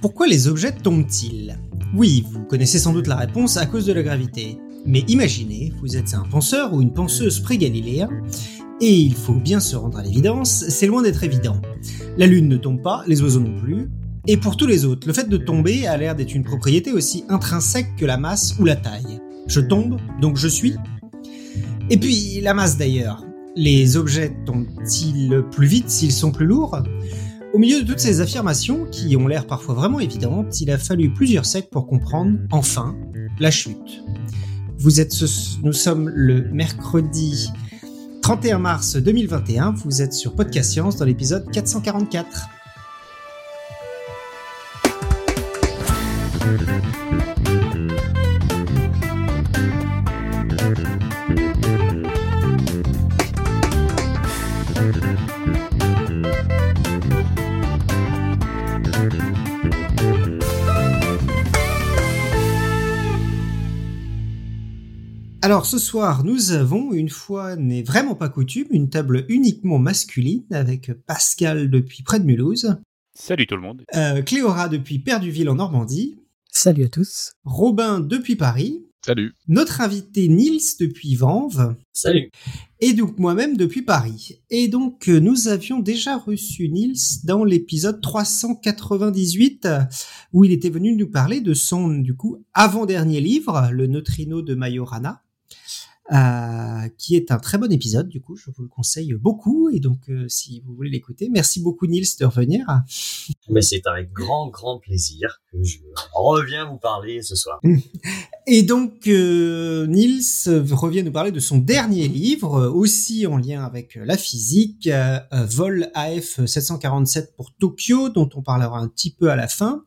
Pourquoi les objets tombent-ils? Oui, vous connaissez sans doute la réponse à cause de la gravité. Mais imaginez, vous êtes un penseur ou une penseuse pré-galiléen, et il faut bien se rendre à l'évidence, c'est loin d'être évident. La Lune ne tombe pas, les oiseaux non plus, et pour tous les autres, le fait de tomber a l'air d'être une propriété aussi intrinsèque que la masse ou la taille. Je tombe, donc je suis. Et puis la masse d'ailleurs. Les objets tombent-ils plus vite s'ils sont plus lourds? Au milieu de toutes ces affirmations, qui ont l'air parfois vraiment évidentes, il a fallu plusieurs siècles pour comprendre, enfin, la chute. Vous êtes Nous sommes le mercredi 31 mars 2021, vous êtes sur Podcast Science dans l'épisode 444. Alors ce soir, nous avons, une fois n'est vraiment pas coutume, une table uniquement masculine avec Pascal depuis près de Mulhouse. Salut tout le monde. Euh, Cléora depuis Perduville en Normandie. Salut à tous. Robin depuis Paris. Salut. Notre invité Nils depuis Vanves. Salut. Et donc moi-même depuis Paris. Et donc euh, nous avions déjà reçu Nils dans l'épisode 398 où il était venu nous parler de son du coup avant-dernier livre, Le Neutrino de Majorana. Euh, qui est un très bon épisode. Du coup, je vous le conseille beaucoup. Et donc, euh, si vous voulez l'écouter, merci beaucoup Nils de revenir. Mais c'est avec grand, grand plaisir que je reviens vous parler ce soir. Et donc, euh, Nils revient nous parler de son dernier livre, aussi en lien avec la physique, Vol AF 747 pour Tokyo, dont on parlera un petit peu à la fin.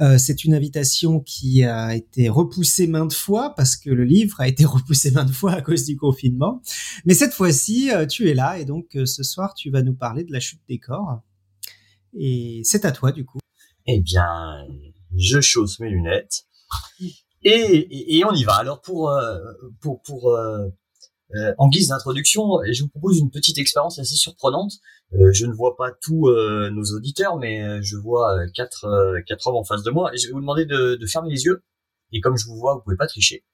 Euh, c'est une invitation qui a été repoussée maintes fois parce que le livre a été repoussé maintes fois à cause du confinement. Mais cette fois-ci, euh, tu es là et donc euh, ce soir, tu vas nous parler de la chute des corps. Et c'est à toi du coup. Eh bien, je chausse mes lunettes et, et, on y va. Alors pour pour pour en guise d'introduction, je vous propose une petite expérience assez surprenante. Euh, je ne vois pas tous euh, nos auditeurs, mais euh, je vois quatre, quatre hommes en face de moi. Je vais vous demander de, de, fermer les yeux. Et comme je vous vois, vous pouvez pas tricher.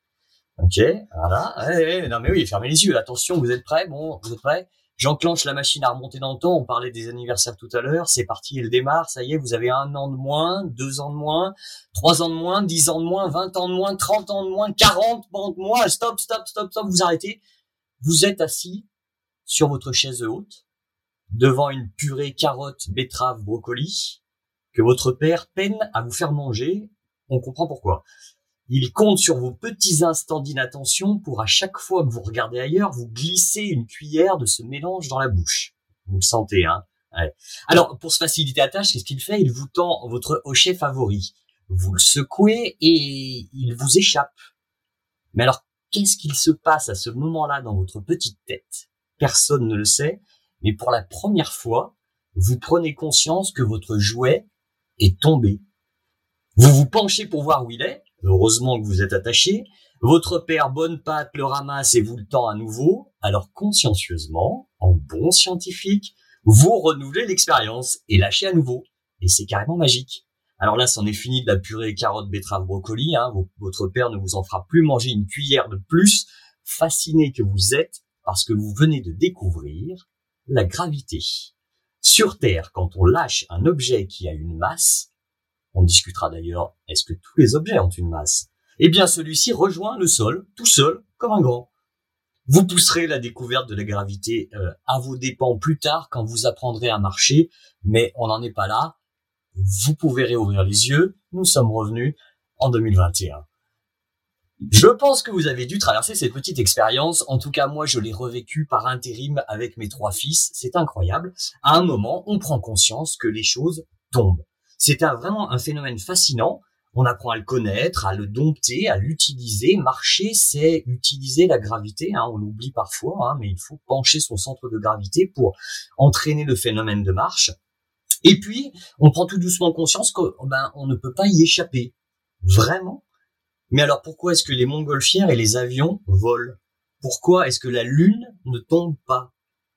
Ok, voilà. Eh, non mais oui, fermez les yeux. Attention, vous êtes prêts? Bon, vous êtes prêts? J'enclenche la machine à remonter dans le temps. On parlait des anniversaires tout à l'heure. C'est parti, elle démarre. Ça y est, vous avez un an de moins, deux ans de moins, trois ans de moins, dix ans de moins, vingt ans de moins, trente ans de moins, quarante ans de moins. Stop, stop, stop, stop. Vous arrêtez. Vous êtes assis sur votre chaise haute devant une purée carotte, betterave, brocoli, que votre père peine à vous faire manger, on comprend pourquoi. Il compte sur vos petits instants d'inattention pour à chaque fois que vous regardez ailleurs, vous glisser une cuillère de ce mélange dans la bouche. Vous le sentez, hein Alors, pour se faciliter la tâche, qu'est-ce qu'il fait? Il vous tend votre hochet favori. Vous le secouez et il vous échappe. Mais alors, qu'est-ce qu'il se passe à ce moment-là dans votre petite tête? Personne ne le sait, mais pour la première fois, vous prenez conscience que votre jouet est tombé. Vous vous penchez pour voir où il est, heureusement que vous êtes attaché, votre père bonne patte le ramasse et vous le tend à nouveau, alors consciencieusement, en bon scientifique, vous renouvelez l'expérience et lâchez à nouveau. Et c'est carrément magique. Alors là, c'en est fini de la purée carotte, betterave, brocoli. Hein. Votre père ne vous en fera plus manger une cuillère de plus, fasciné que vous êtes parce que vous venez de découvrir la gravité. Sur Terre, quand on lâche un objet qui a une masse, on discutera d'ailleurs, est-ce que tous les objets ont une masse? Eh bien, celui-ci rejoint le sol, tout seul, comme un grand. Vous pousserez la découverte de la gravité euh, à vos dépens plus tard quand vous apprendrez à marcher, mais on n'en est pas là. Vous pouvez réouvrir les yeux, nous sommes revenus en 2021. Je pense que vous avez dû traverser cette petite expérience. En tout cas, moi, je l'ai revécu par intérim avec mes trois fils. C'est incroyable. À un moment, on prend conscience que les choses tombent. C'est vraiment un phénomène fascinant. On apprend à le connaître, à le dompter, à l'utiliser. Marcher, c'est utiliser la gravité. Hein. on l'oublie parfois, hein, mais il faut pencher son centre de gravité pour entraîner le phénomène de marche. Et puis, on prend tout doucement conscience qu'on ben, on ne peut pas y échapper. Vraiment, mais alors pourquoi est-ce que les montgolfières et les avions volent? Pourquoi est-ce que la Lune ne tombe pas?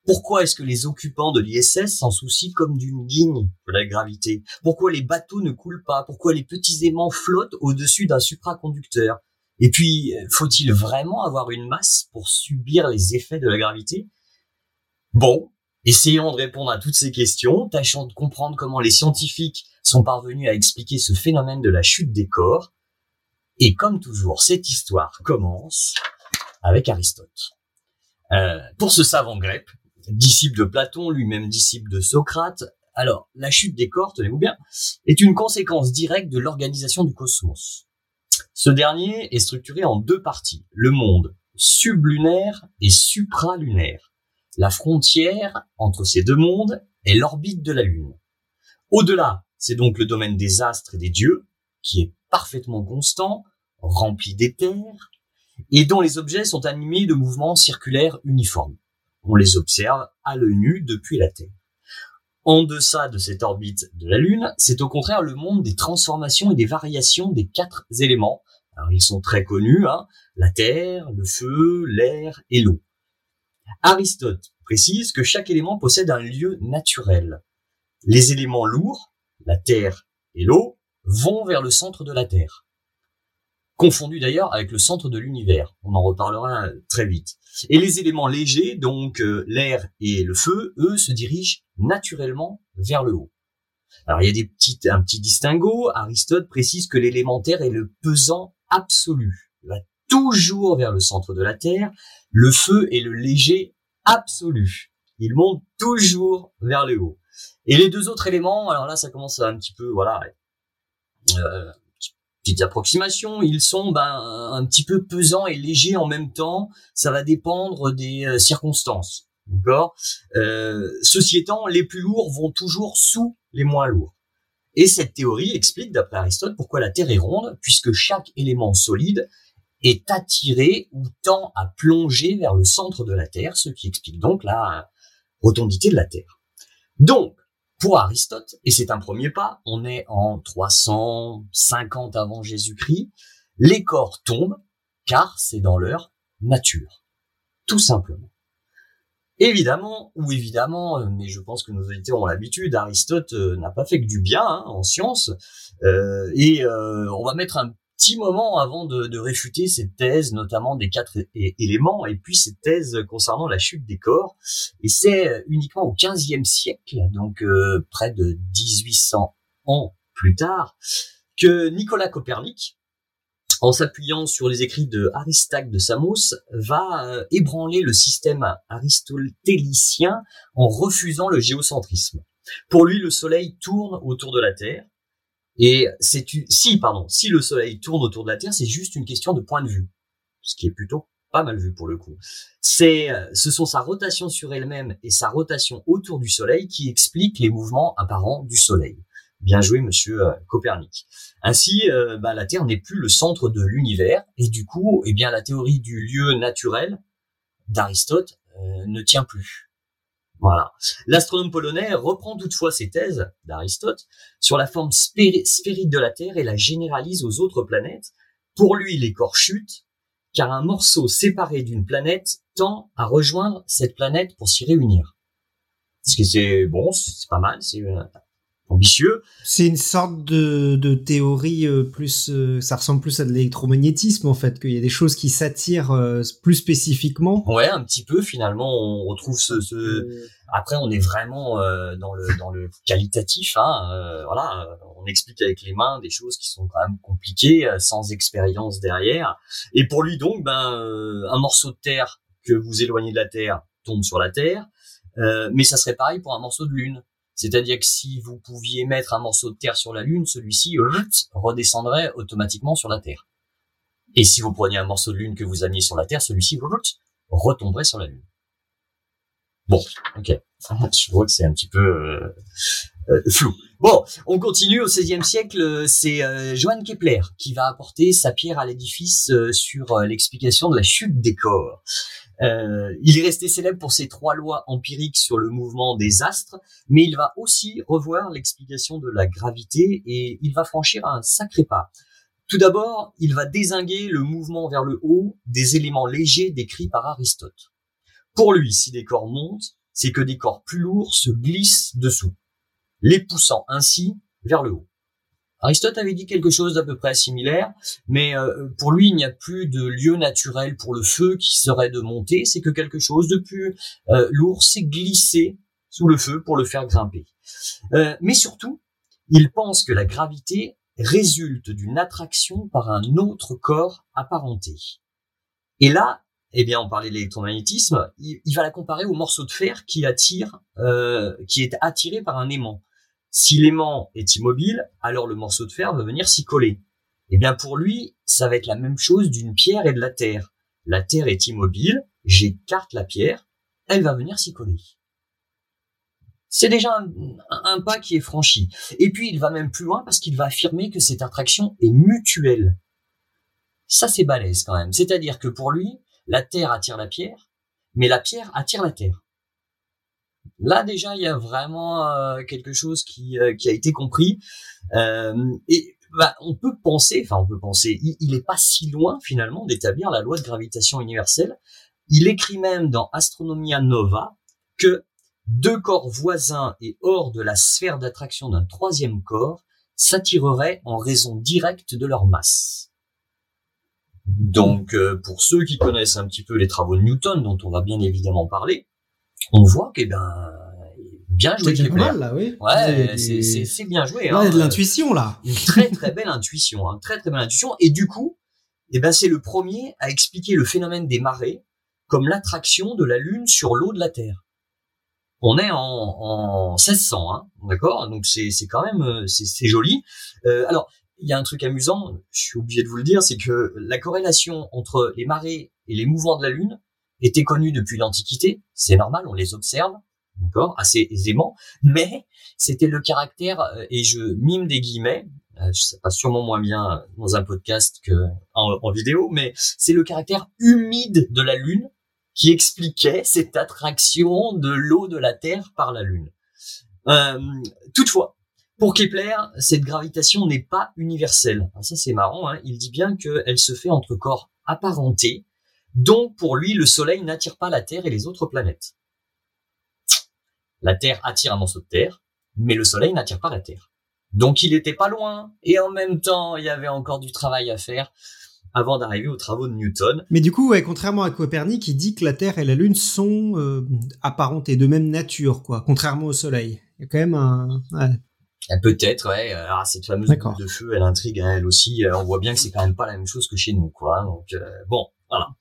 Pourquoi est-ce que les occupants de l'ISS s'en soucient comme d'une guigne de la gravité? Pourquoi les bateaux ne coulent pas? Pourquoi les petits aimants flottent au-dessus d'un supraconducteur? Et puis, faut-il vraiment avoir une masse pour subir les effets de la gravité? Bon, essayons de répondre à toutes ces questions, tâchons de comprendre comment les scientifiques sont parvenus à expliquer ce phénomène de la chute des corps. Et comme toujours, cette histoire commence avec Aristote. Euh, pour ce savant grec, disciple de Platon, lui-même disciple de Socrate. Alors, la chute des corps, tenez-vous bien, est une conséquence directe de l'organisation du cosmos. Ce dernier est structuré en deux parties, le monde sublunaire et supralunaire. La frontière entre ces deux mondes est l'orbite de la Lune. Au-delà, c'est donc le domaine des astres et des dieux, qui est parfaitement constant, rempli d'éther, et dont les objets sont animés de mouvements circulaires uniformes. On les observe à l'œil nu depuis la Terre. En deçà de cette orbite de la Lune, c'est au contraire le monde des transformations et des variations des quatre éléments. Alors ils sont très connus, hein, la terre, le feu, l'air et l'eau. Aristote précise que chaque élément possède un lieu naturel. Les éléments lourds, la terre et l'eau, vont vers le centre de la Terre confondu d'ailleurs avec le centre de l'univers. On en reparlera très vite. Et les éléments légers, donc euh, l'air et le feu, eux, se dirigent naturellement vers le haut. Alors il y a des un petit distinguo. Aristote précise que l'élémentaire est le pesant absolu. Il va toujours vers le centre de la Terre. Le feu est le léger absolu. Il monte toujours vers le haut. Et les deux autres éléments, alors là, ça commence à un petit peu, voilà, euh, petites approximations, ils sont ben, un petit peu pesants et légers en même temps. Ça va dépendre des euh, circonstances. D'accord? Euh, Ceci étant, les plus lourds vont toujours sous les moins lourds. Et cette théorie explique, d'après Aristote, pourquoi la Terre est ronde, puisque chaque élément solide est attiré ou tend à plonger vers le centre de la Terre, ce qui explique donc la rotondité de la Terre. Donc, pour Aristote, et c'est un premier pas, on est en 350 avant Jésus-Christ, les corps tombent car c'est dans leur nature. Tout simplement. Évidemment, ou évidemment, euh, mais je pense que nos auditeurs ont l'habitude, Aristote euh, n'a pas fait que du bien hein, en science, euh, et on va mettre un petit moment avant de, réfuter cette thèse, notamment des quatre éléments, et puis cette thèse concernant la chute des corps. Et c'est euh, uniquement au XVe siècle, donc euh, près de 1800 ans plus tard, que Nicolas Copernic, en s'appuyant sur les écrits de Aristaque de Samos, va euh, ébranler le système aristotélicien en refusant le géocentrisme. Pour lui, le Soleil tourne autour de la Terre, et c'est si pardon, si le Soleil tourne autour de la Terre, c'est juste une question de point de vue, ce qui est plutôt pas mal vu pour le coup. C'est, euh, ce sont sa rotation sur elle-même et sa rotation autour du Soleil qui expliquent les mouvements apparents du Soleil. Bien joué, Monsieur euh, Copernic. Ainsi, euh, bah, la Terre n'est plus le centre de l'univers et du coup, eh bien, la théorie du lieu naturel d'Aristote ne tient plus. L'astronome polonais reprend toutefois ses thèses d'Aristote sur la forme sphérique de la Terre et la généralise aux autres planètes. Pour lui, les corps chutent, car un morceau séparé d'une planète tend à rejoindre cette planète pour s'y réunir. Ce qui c'est bon, c'est pas mal, euh, ambitieux. C'est une sorte de, de théorie euh, plus, euh, ça ressemble plus à de l'électromagnétisme en fait, qu'il y a des choses qui s'attirent euh, plus spécifiquement. Ouais, un petit peu finalement, on retrouve ce. ce... Après, on est vraiment dans le dans le qualitatif. Hein, voilà, on explique avec les mains des choses qui sont quand même compliquées, sans expérience derrière. Et pour lui donc, ben un morceau de terre que vous éloignez de la terre tombe sur la terre, mais ça serait pareil pour un morceau de lune. C'est-à-dire que si vous pouviez mettre un morceau de terre sur la Lune, celui-ci redescendrait automatiquement sur la Terre. Et si vous preniez un morceau de Lune que vous ameniez sur la Terre, celui-ci retomberait sur la Lune. Bon, ok. Je vois que c'est un petit peu euh, euh, flou. Bon, on continue au XVIe siècle. C'est euh, Johann Kepler qui va apporter sa pierre à l'édifice sur l'explication de la chute des corps. Euh, il est resté célèbre pour ses trois lois empiriques sur le mouvement des astres, mais il va aussi revoir l'explication de la gravité et il va franchir un sacré pas. Tout d'abord, il va désinguer le mouvement vers le haut des éléments légers décrits par Aristote. Pour lui, si des corps montent, c'est que des corps plus lourds se glissent dessous, les poussant ainsi vers le haut. Aristote avait dit quelque chose d'à peu près similaire, mais euh, pour lui, il n'y a plus de lieu naturel pour le feu qui serait de monter, c'est que quelque chose de plus euh, lourd s'est glissé sous le feu pour le faire grimper. Euh, mais surtout, il pense que la gravité résulte d'une attraction par un autre corps apparenté. Et là, eh bien, on parlait de l'électromagnétisme, il, va la comparer au morceau de fer qui attire, qui est attiré par un aimant. Si l'aimant est immobile, alors le morceau de fer va venir s'y coller. Eh bien, pour lui, ça va être la même chose d'une pierre et de la terre. La terre est immobile, j'écarte la pierre, elle va venir s'y coller. C'est déjà un, pas qui est franchi. Et puis il va même plus loin parce qu'il va affirmer que cette attraction est mutuelle. Ça c'est balèze quand même. C'est-à-dire que pour lui, la terre attire la pierre, mais la pierre attire la terre. Là déjà, il y a vraiment euh, quelque chose qui, euh, qui a été compris. Euh, et bah, on peut penser, enfin on peut penser, il n'est pas si loin finalement d'établir la loi de gravitation universelle. Il écrit même dans Astronomia Nova que deux corps voisins et hors de la sphère d'attraction d'un troisième corps s'attireraient en raison directe de leur masse. Donc, euh, pour ceux qui connaissent un petit peu les travaux de Newton, dont on va bien évidemment parler, on voit que ben bien joué C'est mal là, oui. Ouais, c'est bien joué. Là, il y a de l'intuition là. Une très très belle intuition, hein, très très belle intuition. Et du coup, eh ben c'est le premier à expliquer le phénomène des marées comme l'attraction de la Lune sur l'eau de la Terre on est en, en 1600, hein, d'accord? Donc c'est quand même euh, c'est joli. Euh, alors il y a un truc amusant, je suis obligé de vous le dire, c'est que la corrélation entre les marées et les mouvements de la Lune était connue depuis l'Antiquité. C'est normal, on les observe, d'accord, assez aisément. Mais c'était le caractère, euh, et je mime des guillemets, ça passe sûrement moins bien dans un podcast que en vidéo, mais c'est le caractère humide de la Lune qui expliquait cette attraction de l'eau de la Terre par la Lune. Euh, toutefois, pour Kepler, cette gravitation n'est pas universelle. ça c'est marrant, hein. il dit bien qu'elle se fait entre corps apparentés, donc pour lui le Soleil n'attire pas la Terre et les autres planètes. La Terre attire un morceau de Terre, mais le Soleil n'attire pas la Terre. Donc il était pas loin, et en même temps il y avait encore du travail à faire avant d'arriver aux travaux de Newton. Mais du coup, contrairement à Copernic, il dit que la Terre et la Lune sont euh, apparentées de même nature, quoi, contrairement au Soleil. Il y a quand même un... Euh, peut-être, ouais. Ah, cette fameuse boule de feu, elle intrigue hein, elle aussi. Euh, on voit bien que c'est quand même pas la même chose que chez nous, quoi. Donc bon, voilà.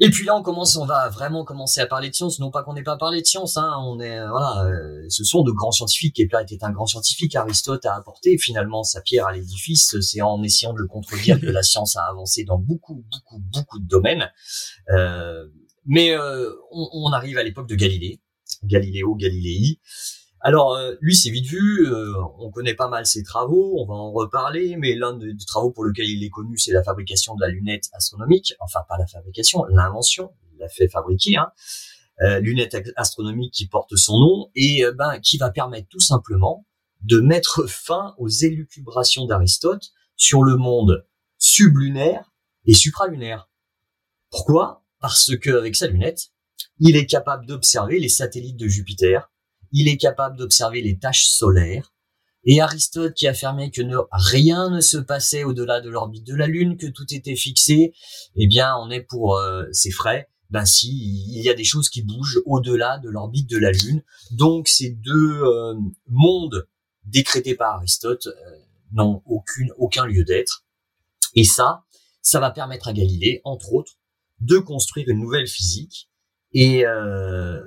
Et puis là, on commence, on va vraiment commencer à parler de science. Non pas qu'on n'ait pas parlé de science, hein, on est, euh, voilà, euh, ce sont de grands scientifiques. Kepler était un grand scientifique. Aristote a apporté finalement sa pierre à l'édifice. C'est en essayant de le contredire que la science a avancé dans beaucoup, beaucoup, beaucoup de domaines. Euh, mais euh, on, on, arrive à l'époque de Galilée, Galiléo Galilei. Alors euh, lui c'est vite vu, euh, on connaît pas mal ses travaux, on va en reparler, mais l'un des, travaux pour lequel il est connu c'est la fabrication de la lunette astronomique, enfin pas la fabrication, l'invention, il l'a fait fabriquer, hein, euh, lunette astronomique qui porte son nom et euh, ben qui va permettre tout simplement de mettre fin aux élucubrations d'Aristote sur le monde sublunaire et supralunaire. Pourquoi? Parce que avec sa lunette, il est capable d'observer les satellites de Jupiter, il est capable d'observer les taches solaires. Et Aristote qui affirmait que rien ne se passait au-delà de l'orbite de la Lune, que tout était fixé, eh bien on est pour euh, ses frais. Ben si, il y a des choses qui bougent au-delà de l'orbite de la Lune. Donc ces deux euh, mondes décrétés par Aristote euh, n'ont aucune, aucun lieu d'être. Et ça, ça va permettre à Galilée, entre autres, de construire une nouvelle physique et euh,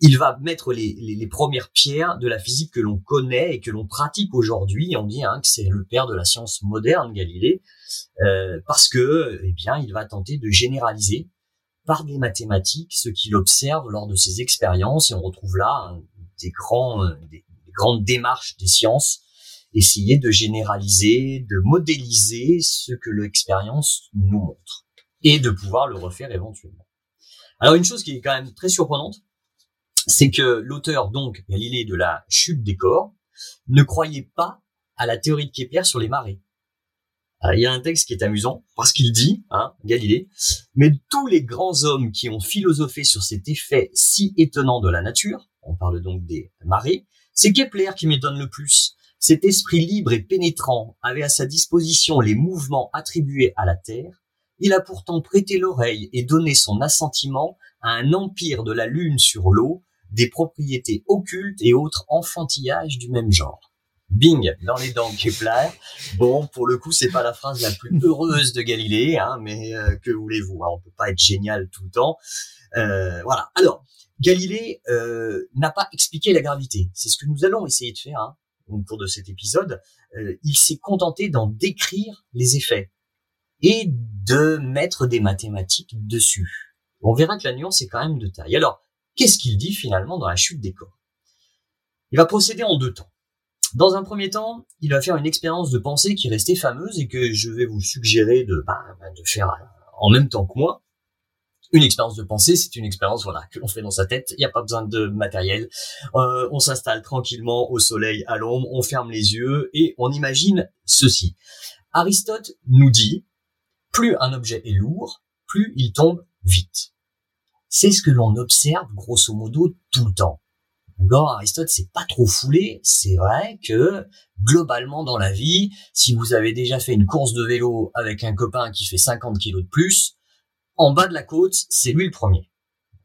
il va mettre les, les, premières pierres de la physique que l'on connaît et que l'on pratique aujourd'hui. On dit hein, que c'est le père de la science moderne, Galilée, euh, parce que, eh bien, il va tenter de généraliser par des mathématiques ce qu'il observe lors de ses expériences. Et on retrouve là hein, des, grands, euh, des grandes démarches des sciences, essayer de généraliser, de modéliser ce que l'expérience nous montre et de pouvoir le refaire éventuellement. Alors une chose qui est quand même très surprenante, c'est que l'auteur, donc Galilée de la chute des corps, ne croyait pas à la théorie de Kepler sur les marées. il y a un texte qui est amusant parce qu'il dit, hein, Galilée, mais tous les grands hommes qui ont philosophé sur cet effet si étonnant de la nature, on parle donc des marées, c'est Kepler qui m'étonne le plus. Cet esprit libre et pénétrant avait à sa disposition les mouvements attribués à la Terre. Il a pourtant prêté l'oreille et donné son assentiment à un empire de la Lune sur l'eau, des propriétés occultes et autres enfantillages du même genre. Bing, dans les dents Kepler. Bon, pour le coup, c'est pas la phrase la plus heureuse de Galilée, hein, mais euh, que voulez-vous hein, On peut pas être génial tout le temps. Euh, voilà. Alors, Galilée euh, n'a pas expliqué la gravité. C'est ce que nous allons essayer de faire hein, au cours de cet épisode. il s'est contenté d'en décrire les effets et de mettre des mathématiques dessus. On verra que la nuance est quand même de taille. Alors, qu'est-ce qu'il dit finalement dans la chute des corps? Il va procéder en deux temps. Dans un premier temps, il va faire une expérience de pensée qui est restée fameuse et que je vais vous suggérer de, bah, bah, faire en même temps que moi. Une expérience de pensée, c'est une expérience voilà que l'on fait dans sa tête. Il n'y a pas besoin de matériel. Euh, on s'installe tranquillement au soleil, à l'ombre, on ferme les yeux et on imagine ceci. Aristote nous dit plus un objet est lourd, plus il tombe vite. C'est ce que l'on observe grosso modo tout le temps. D'accord? Aristote, c'est pas trop foulé. C'est vrai que globalement dans la vie, si vous avez déjà fait une course de vélo avec un copain qui fait 50 kilos de plus, en bas de la côte, c'est lui le premier.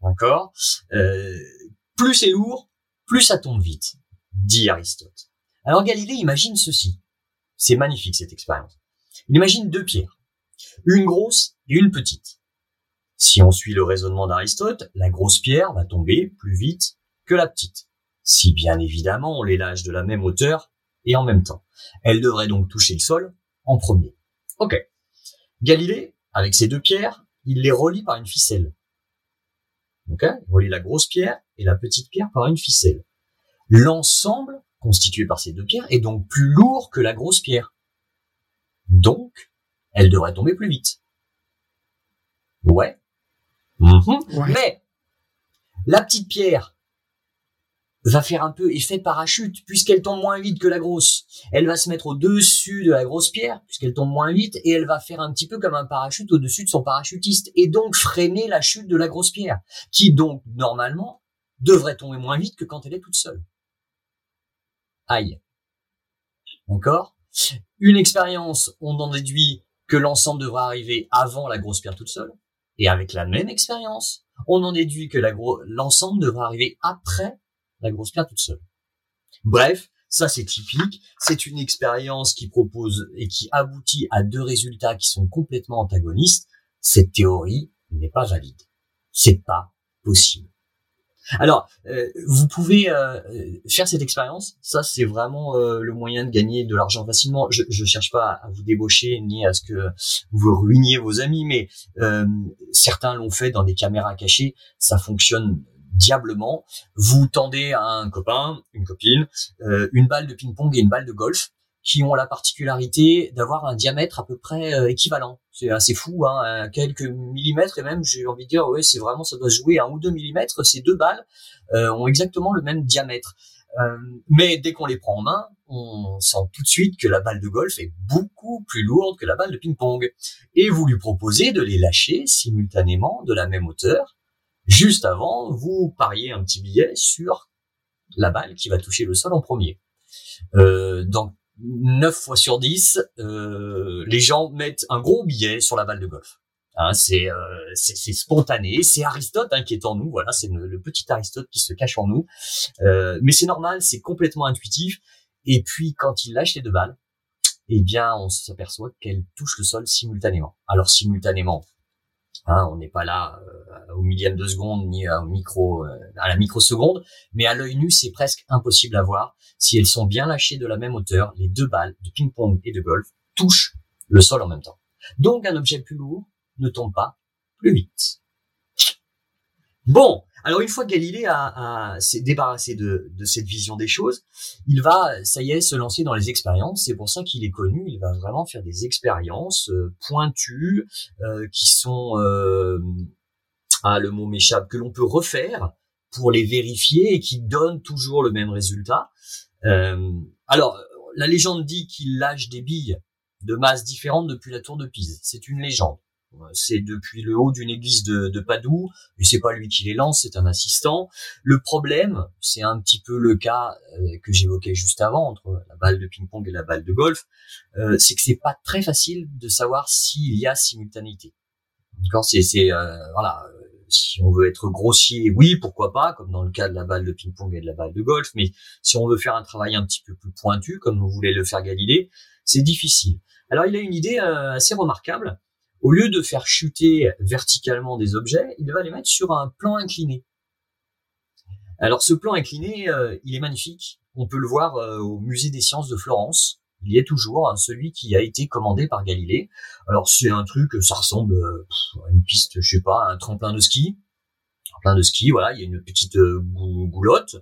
D'accord? Euh, Plus c'est lourd, plus ça tombe vite, dit Aristote. Alors Galilée imagine ceci. C'est magnifique cette expérience. Il imagine deux pierres, une grosse et une petite. Si on suit le raisonnement d'Aristote, la grosse pierre va tomber plus vite que la petite. Si bien évidemment on les lâche de la même hauteur et en même temps. Elle devrait donc toucher le sol en premier. Ok. Galilée, avec ces deux pierres, il les relie par une ficelle. Ok Il relie la grosse pierre et la petite pierre par une ficelle. L'ensemble, constitué par ces deux pierres, est donc plus lourd que la grosse pierre. Donc, elle devrait tomber plus vite. Ouais. Mhm. ouais. Mais, la petite pierre, va faire un peu effet parachute puisqu'elle tombe moins vite que la grosse. Elle va se mettre au-dessus de la grosse pierre puisqu'elle tombe moins vite et elle va faire un petit peu comme un parachute au-dessus de son parachutiste et donc freiner la chute de la grosse pierre qui donc normalement devrait tomber moins vite que quand elle est toute seule. Aïe. D'accord? Une expérience, on en déduit que l'ensemble devra arriver avant la grosse pierre toute seule. Et avec la même expérience, on en déduit que l'ensemble devra arriver après la grosse pierre toute seule. Bref, ça c'est typique, c'est une expérience qui propose et qui aboutit à deux résultats qui sont complètement antagonistes. Cette théorie n'est pas valide. C'est pas possible. Alors, euh, vous pouvez euh, faire cette expérience. Ça, c'est vraiment euh, le moyen de gagner de l'argent facilement. Je ne cherche pas à vous débaucher ni à ce que vous ruiniez vos amis, mais certains l'ont fait dans des caméras cachées. Ça fonctionne diablement. Vous tendez à un copain, une copine, une balle de ping-pong et une balle de golf qui ont la particularité d'avoir un diamètre à peu près équivalent. C'est assez fou, hein, quelques millimètres et même j'ai envie de dire, ouais, c'est vraiment ça doit jouer un ou deux millimètres. Ces deux balles euh, ont exactement le même diamètre. mais dès qu'on les prend en main, on sent tout de suite que la balle de golf est beaucoup plus lourde que la balle de ping-pong. Et vous lui proposez de les lâcher simultanément de la même hauteur Juste avant, vous pariez un petit billet sur la balle qui va toucher le sol en premier. Euh, 9 fois sur 10, euh, les gens mettent un gros billet sur la balle de golf. Hein, euh, c'est c'est spontané, c'est Aristote hein, qui est en nous, voilà, c'est le, petit Aristote qui se cache en nous. Euh, mais c'est normal, c'est complètement intuitif. Et puis quand il lâche les deux balles, eh bien on s'aperçoit qu'elles touchent le sol simultanément. Alors simultanément, Hein, on n'est pas là euh, au millième de seconde ni micro, euh, à la microseconde, mais à l'œil nu, c'est presque impossible à voir. Si elles sont bien lâchées de la même hauteur, les deux balles de ping-pong et de golf touchent le sol en même temps. Donc un objet plus lourd ne tombe pas plus vite. Bon, alors une fois que Galilée a, s'est débarrassé de, cette vision des choses, il va, ça y est, se lancer dans les expériences. C'est pour ça qu'il est connu. Il va vraiment faire des expériences euh, pointues euh, qui sont, euh, ah le mot m'échappe, que l'on peut refaire pour les vérifier et qui donnent toujours le même résultat. alors la légende dit qu'il lâche des billes de masses différentes depuis la tour de Pise. C'est une légende. C'est depuis le haut d'une église de, de Padoue, et c'est pas lui qui les lance, c'est un assistant. Le problème, c'est un petit peu le cas euh, que j'évoquais juste avant entre la balle de ping-pong et la balle de golf, euh, c'est que c'est pas très facile de savoir s'il y a simultanéité. D'accord, c'est euh, voilà, si on veut être grossier, oui, pourquoi pas, comme dans le cas de la balle de ping-pong et de la balle de golf, mais si on veut faire un travail un petit peu plus pointu, comme vous voulez le faire Galilée, c'est difficile. Alors il a une idée assez remarquable au lieu de faire chuter verticalement des objets, il va les mettre sur un plan incliné. Alors ce plan incliné, euh, il est magnifique. On peut le voir euh, au musée des sciences de Florence. Il y est toujours, hein, celui qui a été commandé par Galilée. Alors c'est un truc, ça ressemble euh, à une piste, je sais pas, un tremplin de ski. Tremplin de ski, voilà, il y a une petite goulotte.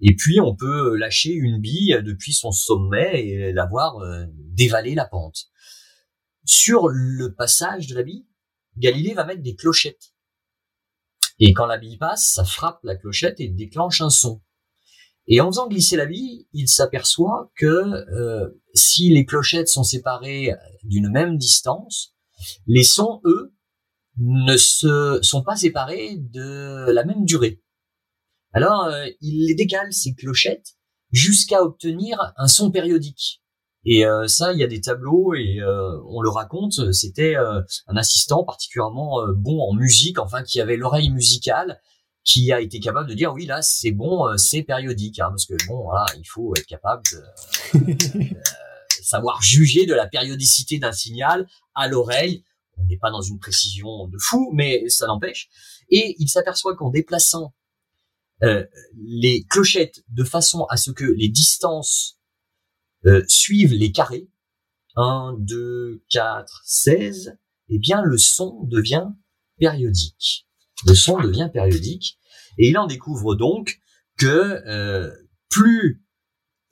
Et puis on peut lâcher une bille depuis son sommet et la voir dévaler la pente. Sur le passage de la bille, Galilée va mettre des clochettes. Et quand la bille passe, ça frappe la clochette et déclenche un son. Et en faisant glisser la bille, il s'aperçoit que euh, si les clochettes sont séparées d'une même distance, les sons, eux, ne se sont pas séparés de la même durée. Alors, euh, il les décale, ces clochettes, jusqu'à obtenir un son périodique. Et euh, ça, il y a des tableaux et euh, on le raconte. C'était euh, un assistant particulièrement bon en musique, enfin qui avait l'oreille musicale, qui a été capable de dire oui là c'est bon, c'est périodique, hein, parce que bon voilà, il faut être capable de savoir juger de la périodicité d'un signal à l'oreille. On n'est pas dans une précision de fou, mais ça n'empêche. Et il s'aperçoit qu'en déplaçant les clochettes de façon à ce que les distances euh, suivent les carrés, 1, 2, 4, 16, eh bien le son devient périodique. Le son devient périodique et il en découvre donc que euh, plus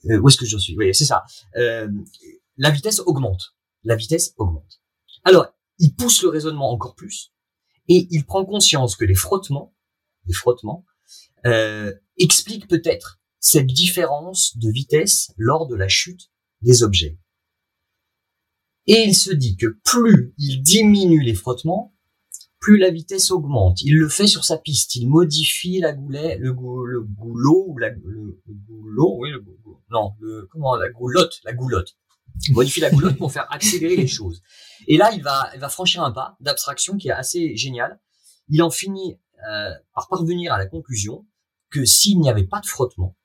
euh, où est-ce que je suis? Oui, c'est ça. la vitesse augmente. La vitesse augmente. Alors, il pousse le raisonnement encore plus et il prend conscience que les frottements, les frottements, expliquent peut-être cette différence de vitesse lors de la chute des objets. Et il se dit que plus il diminue les frottements, plus la vitesse augmente. Il le fait sur sa piste. Il modifie la goulet, le, goulot, ou la, le, goulot, oui, le non, le, comment, la goulotte, la goulotte. Il modifie la goulotte pour faire accélérer les choses. Et là, il va, il va franchir un pas d'abstraction qui est assez génial. Il en finit euh, par parvenir à la conclusion que s'il n'y avait pas de frottement,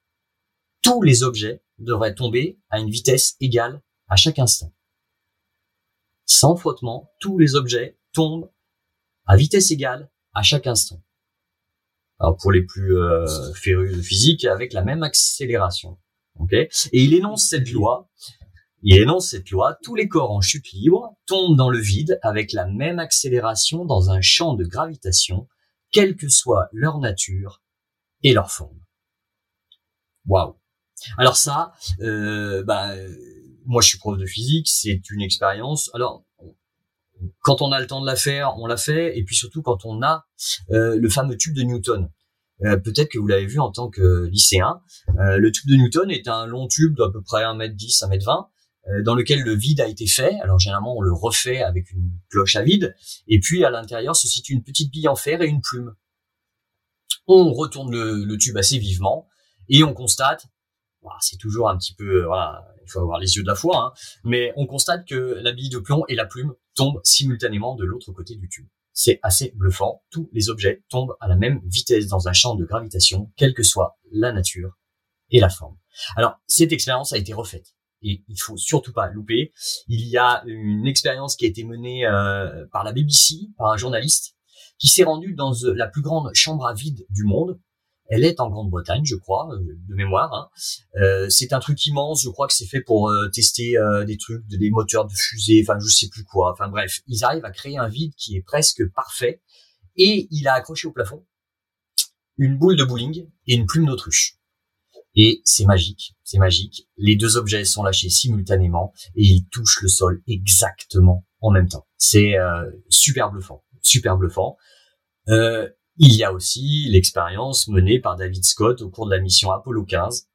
tous les objets devraient tomber à une vitesse égale à chaque instant. Sans frottement, tous les objets tombent à vitesse égale à chaque instant. Alors pour les plus euh, férus de physique, avec la même accélération. Okay Et il énonce cette loi. Il énonce cette loi. Tous les corps en chute libre tombent dans le vide avec la même accélération dans un champ de gravitation, quelle que soit leur nature et leur forme. Waouh alors ça, euh, bah, moi je suis prof de physique, c'est une expérience. Alors quand on a le temps de la faire, on la fait, et puis surtout quand on a euh, le fameux tube de Newton. Euh, peut-être que vous l'avez vu en tant que lycéen. le tube de Newton est un long tube d'à peu près 1m10, 1m20, dans lequel le vide a été fait. Alors généralement on le refait avec une cloche à vide, et puis à l'intérieur se situe une petite bille en fer et une plume. On retourne le tube assez vivement, et on constate c'est toujours un petit peu, euh, voilà, il faut avoir les yeux de la foi, hein, mais on constate que la bille de plomb et la plume tombent simultanément de l'autre côté du tube. C'est assez bluffant. Tous les objets tombent à la même vitesse dans un champ de gravitation, quelle que soit la nature et la forme. Alors, cette expérience a été refaite et il faut surtout pas louper. Il y a une expérience qui a été menée euh, par la BBC, par un journaliste, qui s'est rendu dans euh, la plus grande chambre à vide du monde, elle est en Grande-Bretagne, je crois, euh, de mémoire. Hein. Euh, c'est un truc immense. Je crois que c'est fait pour euh, tester des trucs, des moteurs de fusée, enfin je sais plus quoi. Enfin bref, ils arrivent à créer un vide qui est presque parfait. Et il a accroché au plafond une boule de bowling et une plume d'autruche. Et c'est magique, c'est magique. Les deux objets sont lâchés simultanément et ils touchent le sol exactement en même temps. C'est super bluffant, super bluffant. Euh, il y a aussi l'expérience menée par David Scott au cours de la mission Apollo 15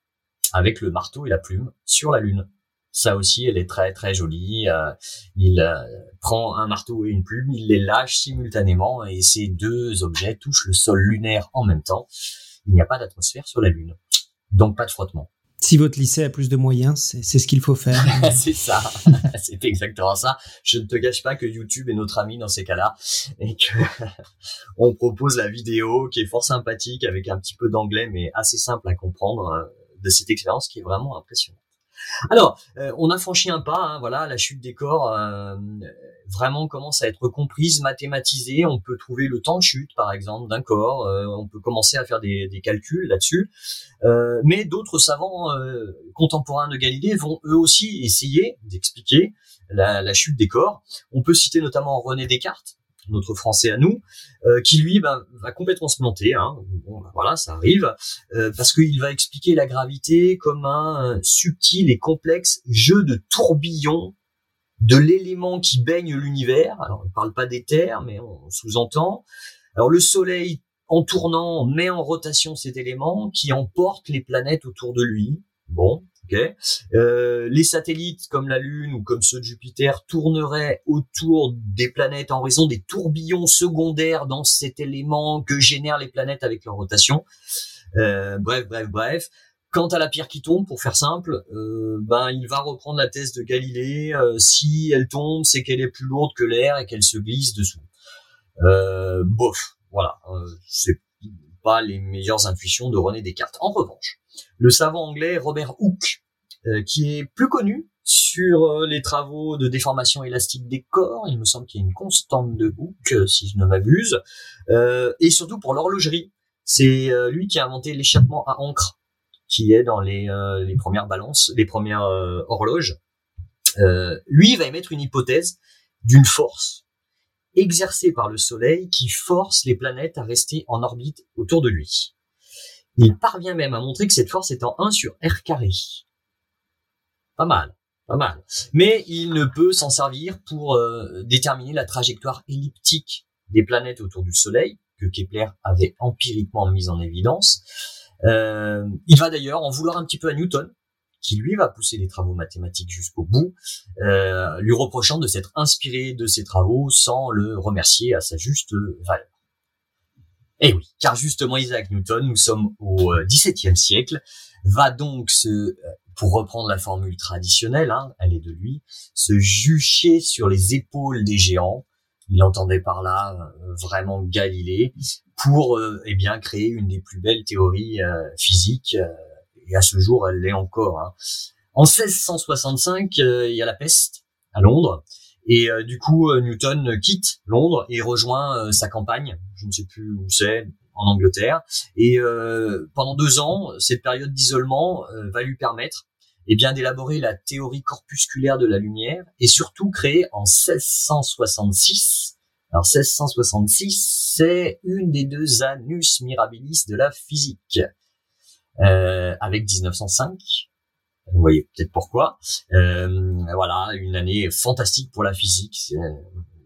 avec le marteau et la plume sur la Lune. Ça aussi, elle est très très jolie. Euh, il euh, prend un marteau et une plume, il les lâche simultanément et ces deux objets touchent le sol lunaire en même temps. Il n'y a pas d'atmosphère sur la Lune, donc pas de frottement. Si votre lycée a plus de moyens, c'est ce qu'il faut faire. c'est ça, c'est exactement ça. Je ne te gâche pas que YouTube est notre ami dans ces cas-là et que on propose la vidéo qui est fort sympathique avec un petit peu d'anglais mais assez simple à comprendre euh, de cette expérience qui est vraiment impressionnante. Alors, euh, on a franchi un pas, hein, voilà, la chute des corps euh, vraiment commence à être comprise, mathématisée. On peut trouver le temps de chute, par exemple, d'un corps. Euh, on peut commencer à faire des, calculs là-dessus. mais d'autres savants contemporains de Galilée vont eux aussi essayer d'expliquer la, la, chute des corps. On peut citer notamment René Descartes, notre français à nous, euh, qui lui ben, va complètement se planter. Hein. Bon, ben, voilà, ça arrive, euh, parce qu'il va expliquer la gravité comme un subtil et complexe jeu de tourbillons de l'élément qui baigne l'univers. Alors, on ne parle pas d'éther, mais on sous-entend. Alors, le Soleil, en tournant, met en rotation cet élément qui emporte les planètes autour de lui. Bon, euh, les satellites comme la Lune ou comme ceux de Jupiter tourneraient autour des planètes en raison des tourbillons secondaires dans cet élément que génèrent les planètes avec leur rotation. Euh, bref, bref, bref. Quant à la pierre qui tombe, pour faire simple, euh, ben il va reprendre la thèse de Galilée. si elle tombe, c'est qu'elle est plus lourde que l'air et qu'elle se glisse dessous. bof, voilà, c'est pas les meilleures intuitions de René Descartes. En revanche, le savant anglais Robert Hooke, euh, qui est plus connu sur euh, les travaux de déformation élastique des corps. Il me semble qu'il y a une constante de Hooke, euh, si je ne m'abuse, et surtout pour l'horlogerie. C'est lui qui a inventé l'échappement à encre, qui est dans les, les premières balances, les premières horloges. lui va émettre une hypothèse d'une force exercée par le Soleil qui force les planètes à rester en orbite autour de lui. Il parvient même à montrer que cette force est en 1 sur R carré. Pas mal, pas mal. Mais il ne peut s'en servir pour euh, déterminer la trajectoire elliptique des planètes autour du Soleil, que Kepler avait empiriquement mise en évidence. Euh, il va d'ailleurs en vouloir un petit peu à Newton, qui lui va pousser les travaux mathématiques jusqu'au bout, euh, lui reprochant de s'être inspiré de ses travaux sans le remercier à sa juste valeur. Eh oui, car justement Isaac Newton, nous sommes au euh, XVIIe siècle, va donc se, euh, pour reprendre la formule traditionnelle, hein, elle est de lui, se jucher sur les épaules des géants. Il entendait par là vraiment Galilée pour eh bien créer une des plus belles théories physiques. Et à ce jour, elle l'est encore. Hein. En 1665, il y a la peste à Londres. Et euh, du coup, euh, Newton quitte Londres et rejoint euh, sa campagne, je ne sais plus où c'est, en Angleterre. Et pendant deux ans, cette période d'isolement va lui permettre eh bien d'élaborer la théorie corpusculaire de la lumière et surtout créer en 1666. Alors 1666, c'est une des deux annus mirabilis de la physique, euh, avec 1905 vous voyez peut-être pourquoi. Euh, voilà, une année fantastique pour la physique.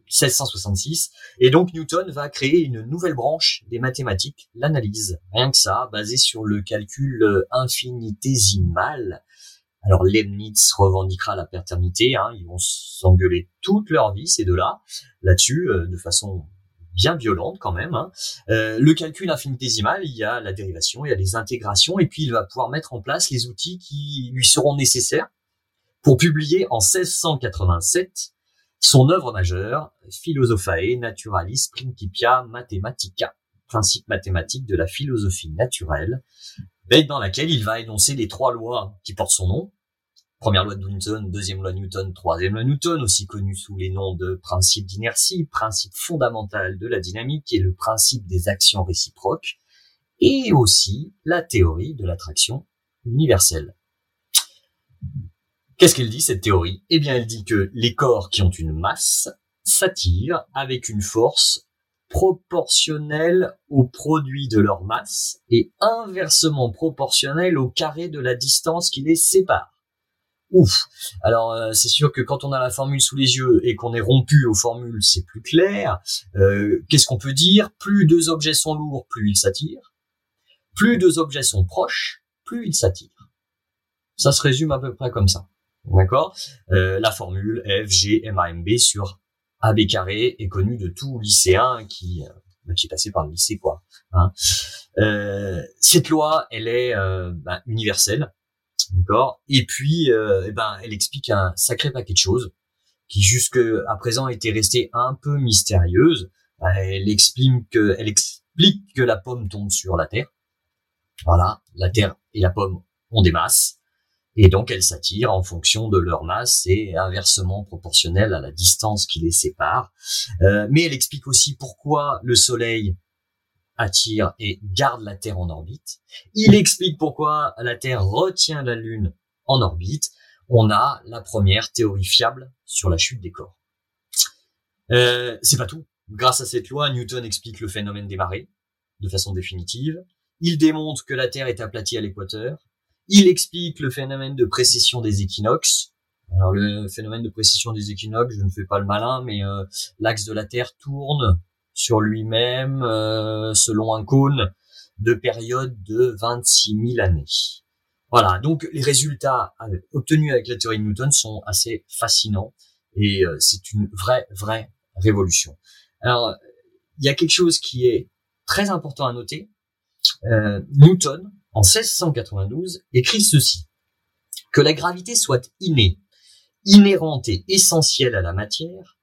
1666. Et donc Newton va créer une nouvelle branche des mathématiques, l'analyse. Rien que ça, basée sur le calcul infinitésimal. Alors Leibniz revendiquera la paternité, hein, ils vont s'engueuler toute leur vie ces deux-là, là-dessus, euh, de façon bien violente quand même. Hein. Euh, le calcul infinitésimal, il y a la dérivation, il y a les intégrations, et puis il va pouvoir mettre en place les outils qui lui seront nécessaires pour publier en 1687 son œuvre majeure, Philosophae Naturalis Principia Mathematica, principe mathématique de la philosophie naturelle, dans laquelle il va énoncer les trois lois qui portent son nom, Première loi de Newton, deuxième loi de Newton, troisième loi de Newton, aussi connue sous les noms de principe d'inertie, principe fondamental de la dynamique et le principe des actions réciproques, et aussi la théorie de l'attraction universelle. Qu'est-ce qu'elle dit cette théorie? Eh bien, elle dit que les corps qui ont une masse s'attirent avec une force proportionnelle au produit de leur masse et inversement proportionnelle au carré de la distance qui les sépare ouf. Alors euh, c'est sûr que quand on a la formule sous les yeux et qu'on est rompu aux formules, c'est plus clair. Euh, qu'est-ce qu'on peut dire? Plus deux objets sont lourds, plus ils s'attirent. Plus deux objets sont proches, plus ils s'attirent. Ça se résume à peu près comme ça. D'accord? Euh, La formule F, G, M, A, M, B sur AB carré est connue de tout lycéen qui, euh, qui est passé par le lycée, quoi. Hein cette loi, elle est bah, universelle, d'accord Et puis, eh ben, elle explique un sacré paquet de choses qui jusque à présent étaient restées un peu mystérieuses. Elle explique que, elle explique que la pomme tombe sur la terre. Voilà, la terre et la pomme ont des masses et donc elles s'attirent en fonction de leur masse et inversement proportionnelle à la distance qui les sépare. Euh, mais elle explique aussi pourquoi le Soleil attire et garde la Terre en orbite. Il explique pourquoi la Terre retient la Lune en orbite. On a la première théorie fiable sur la chute des corps. Euh, c'est pas tout. Grâce à cette loi, Newton explique le phénomène des marées de façon définitive. Il démontre que la Terre est aplatie à l'équateur il explique le phénomène de précession des équinoxes. Alors le phénomène de précession des équinoxes, je ne fais pas le malin, mais euh, l'axe de la Terre tourne sur lui-même euh, selon un cône de période de 26 000 années. Voilà, donc les résultats obtenus avec la théorie de Newton sont assez fascinants et euh, c'est une vraie, vraie révolution. Alors, il y a quelque chose qui est très important à noter. Newton en 1692, écrit ceci. Que la gravité soit innée, inhérente et essentielle à la matière,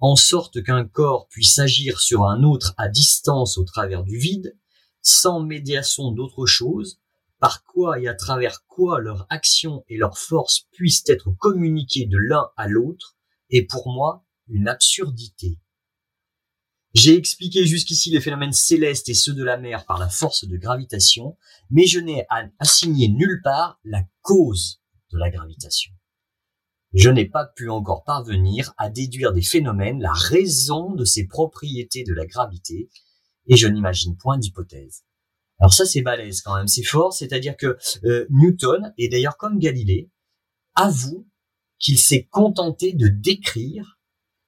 en sorte qu'un corps puisse agir sur un autre à distance au travers du vide, sans médiation d'autre chose, par quoi et à travers quoi leur action et leur force puissent être communiquées de l'un à l'autre, est pour moi une absurdité. J'ai expliqué jusqu'ici les phénomènes célestes et ceux de la mer par la force de gravitation, mais je n'ai assigné nulle part la cause de la gravitation. Je n'ai pas pu encore parvenir à déduire des phénomènes la raison de ces propriétés de la gravité, et je n'imagine point d'hypothèse. Alors ça c'est balèze quand même, c'est fort, c'est-à-dire que euh, Newton, et d'ailleurs comme Galilée, avoue qu'il s'est contenté de décrire,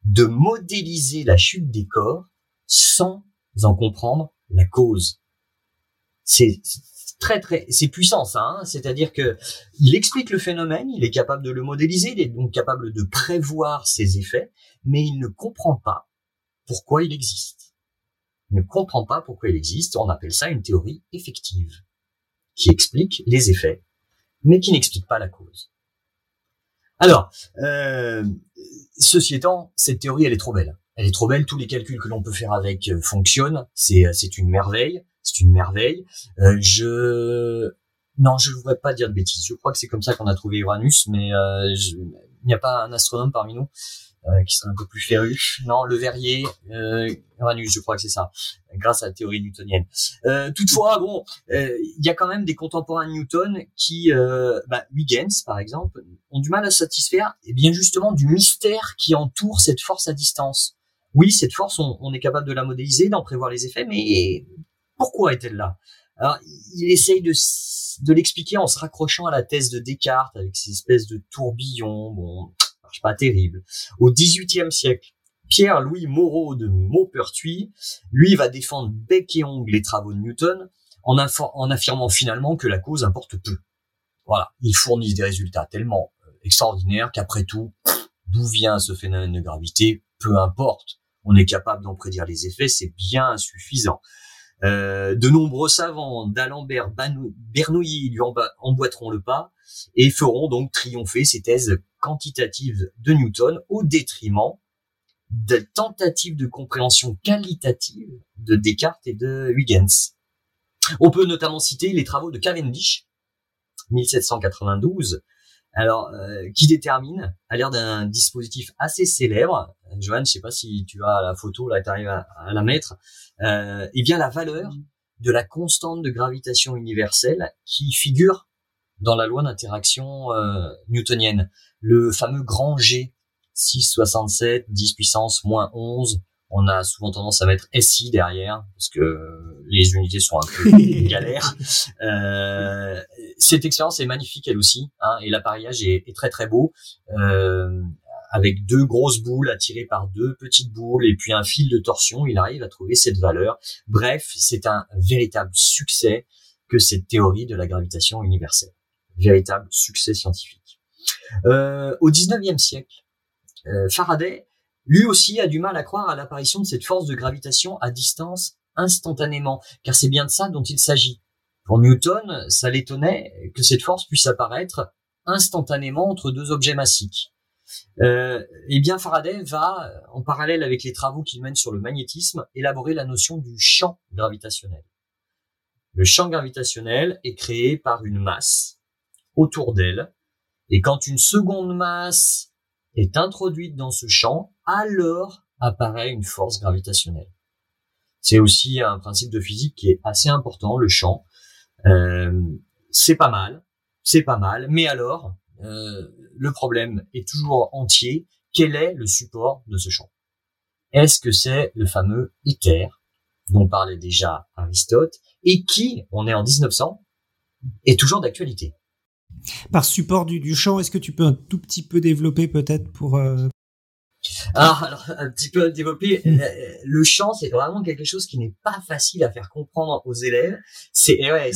de modéliser la chute des corps sans en comprendre la cause. Très très c'est puissant ça hein c'est-à-dire que il explique le phénomène il est capable de le modéliser il est donc capable de prévoir ses effets mais il ne comprend pas pourquoi il existe il ne comprend pas pourquoi il existe on appelle ça une théorie effective qui explique les effets mais qui n'explique pas la cause alors euh, ceci étant cette théorie elle est trop belle elle est trop belle. Tous les calculs que l'on peut faire avec euh, fonctionnent. Euh, c'est une merveille. C'est une merveille. Euh, je non, je ne voudrais pas dire de bêtises. Je crois que c'est comme ça qu'on a trouvé Uranus, mais il n'y a pas un astronome parmi nous qui serait un peu plus féru. Non, le Verrier, Uranus, je crois que c'est ça, grâce à la théorie newtonienne. toutefois, bon, il y a quand même des contemporains de Newton qui, bah, Huygens par exemple, ont du mal à satisfaire, et bien justement du mystère qui entoure cette force à distance oui, cette force, on, est capable de la modéliser, d'en prévoir les effets, mais pourquoi est-elle là? Alors, il essaye de, de l'expliquer en se raccrochant à la thèse de Descartes, avec ces espèces de tourbillons, bon, marche pas terrible. Au XVIIIe siècle, Pierre-Louis Moreau de Maupertuis, lui, va défendre bec et ongle les travaux de Newton, en, en affirmant finalement que la cause importe peu. Voilà, il fournit des résultats tellement euh, extraordinaires qu'après tout, d'où vient ce phénomène de gravité? Peu importe, on est capable d'en prédire les effets, c'est bien suffisant. Euh, de nombreux savants d'Alembert Bernoulli lui emboîteront le pas et feront donc triompher ces thèses quantitatives de Newton au détriment de tentatives de compréhension qualitative de Descartes et de Huygens. On peut notamment citer les travaux de Cavendish, 1792, alors euh, qui détermine, à l'air d'un dispositif assez célèbre, Johan, je sais pas si tu as la photo là, tu arrives à, la mettre, euh, eh bien la valeur de la constante de gravitation universelle qui figure dans la loi d'interaction euh, newtonienne, le fameux grand G, 6,67, 10 puissance moins 11, on a souvent tendance à mettre SI derrière parce que les unités sont un peu galères. Euh, cette expérience est magnifique elle aussi, hein, et l'appareillage est, très très beau. Euh, avec deux grosses boules attirées par deux petites boules et puis un fil de torsion, il arrive à trouver cette valeur. Bref, c'est un véritable succès que cette théorie de la gravitation universelle. Véritable succès scientifique. Euh, au 19e siècle, euh, Faraday, lui aussi, a du mal à croire à l'apparition de cette force de gravitation à distance instantanément, car c'est bien de ça dont il s'agit. Pour Newton, ça l'étonnait que cette force puisse apparaître instantanément entre deux objets massiques. Euh, eh bien, Faraday va, en parallèle avec les travaux qu'il mène sur le magnétisme, élaborer la notion du champ gravitationnel. Le champ gravitationnel est créé par une masse autour d'elle, et quand une seconde masse est introduite dans ce champ, alors apparaît une force gravitationnelle. C'est aussi un principe de physique qui est assez important, le champ. Euh, c'est pas mal, c'est pas mal, mais alors, euh, le problème est toujours entier. Quel est le support de ce champ Est-ce que c'est le fameux éther dont parlait déjà Aristote et qui, on est en 1900, est toujours d'actualité? Par support du, champ, est-ce que tu peux un tout petit peu développer peut-être pour... Euh... Ah, alors, un petit peu développer. Hmm. Euh, le champ, c'est vraiment quelque chose qui n'est pas facile à faire comprendre aux élèves. C'est ouais,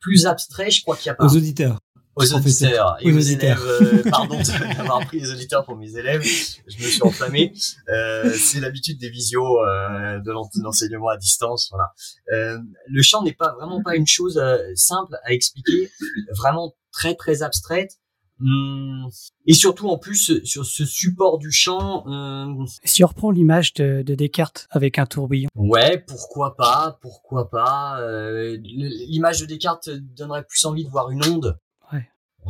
plus abstrait, je crois qu'il y a pas. Aux auditeurs aux auditeurs et aux, élèves. Euh, pardon d'avoir pris les auditeurs pour mes élèves. Je me suis enflammé. Euh, c'est l'habitude des visios euh, de l'enseignement à distance. Voilà. Euh, le chant n'est pas vraiment pas une chose euh, simple à expliquer, vraiment très très abstraite. Hum, et surtout en plus sur ce support du champ. Euh... Si on reprend l'image de, de, Descartes avec un tourbillon. Ouais, pourquoi pas, pourquoi pas. Euh, l'image de Descartes donnerait plus envie de voir une onde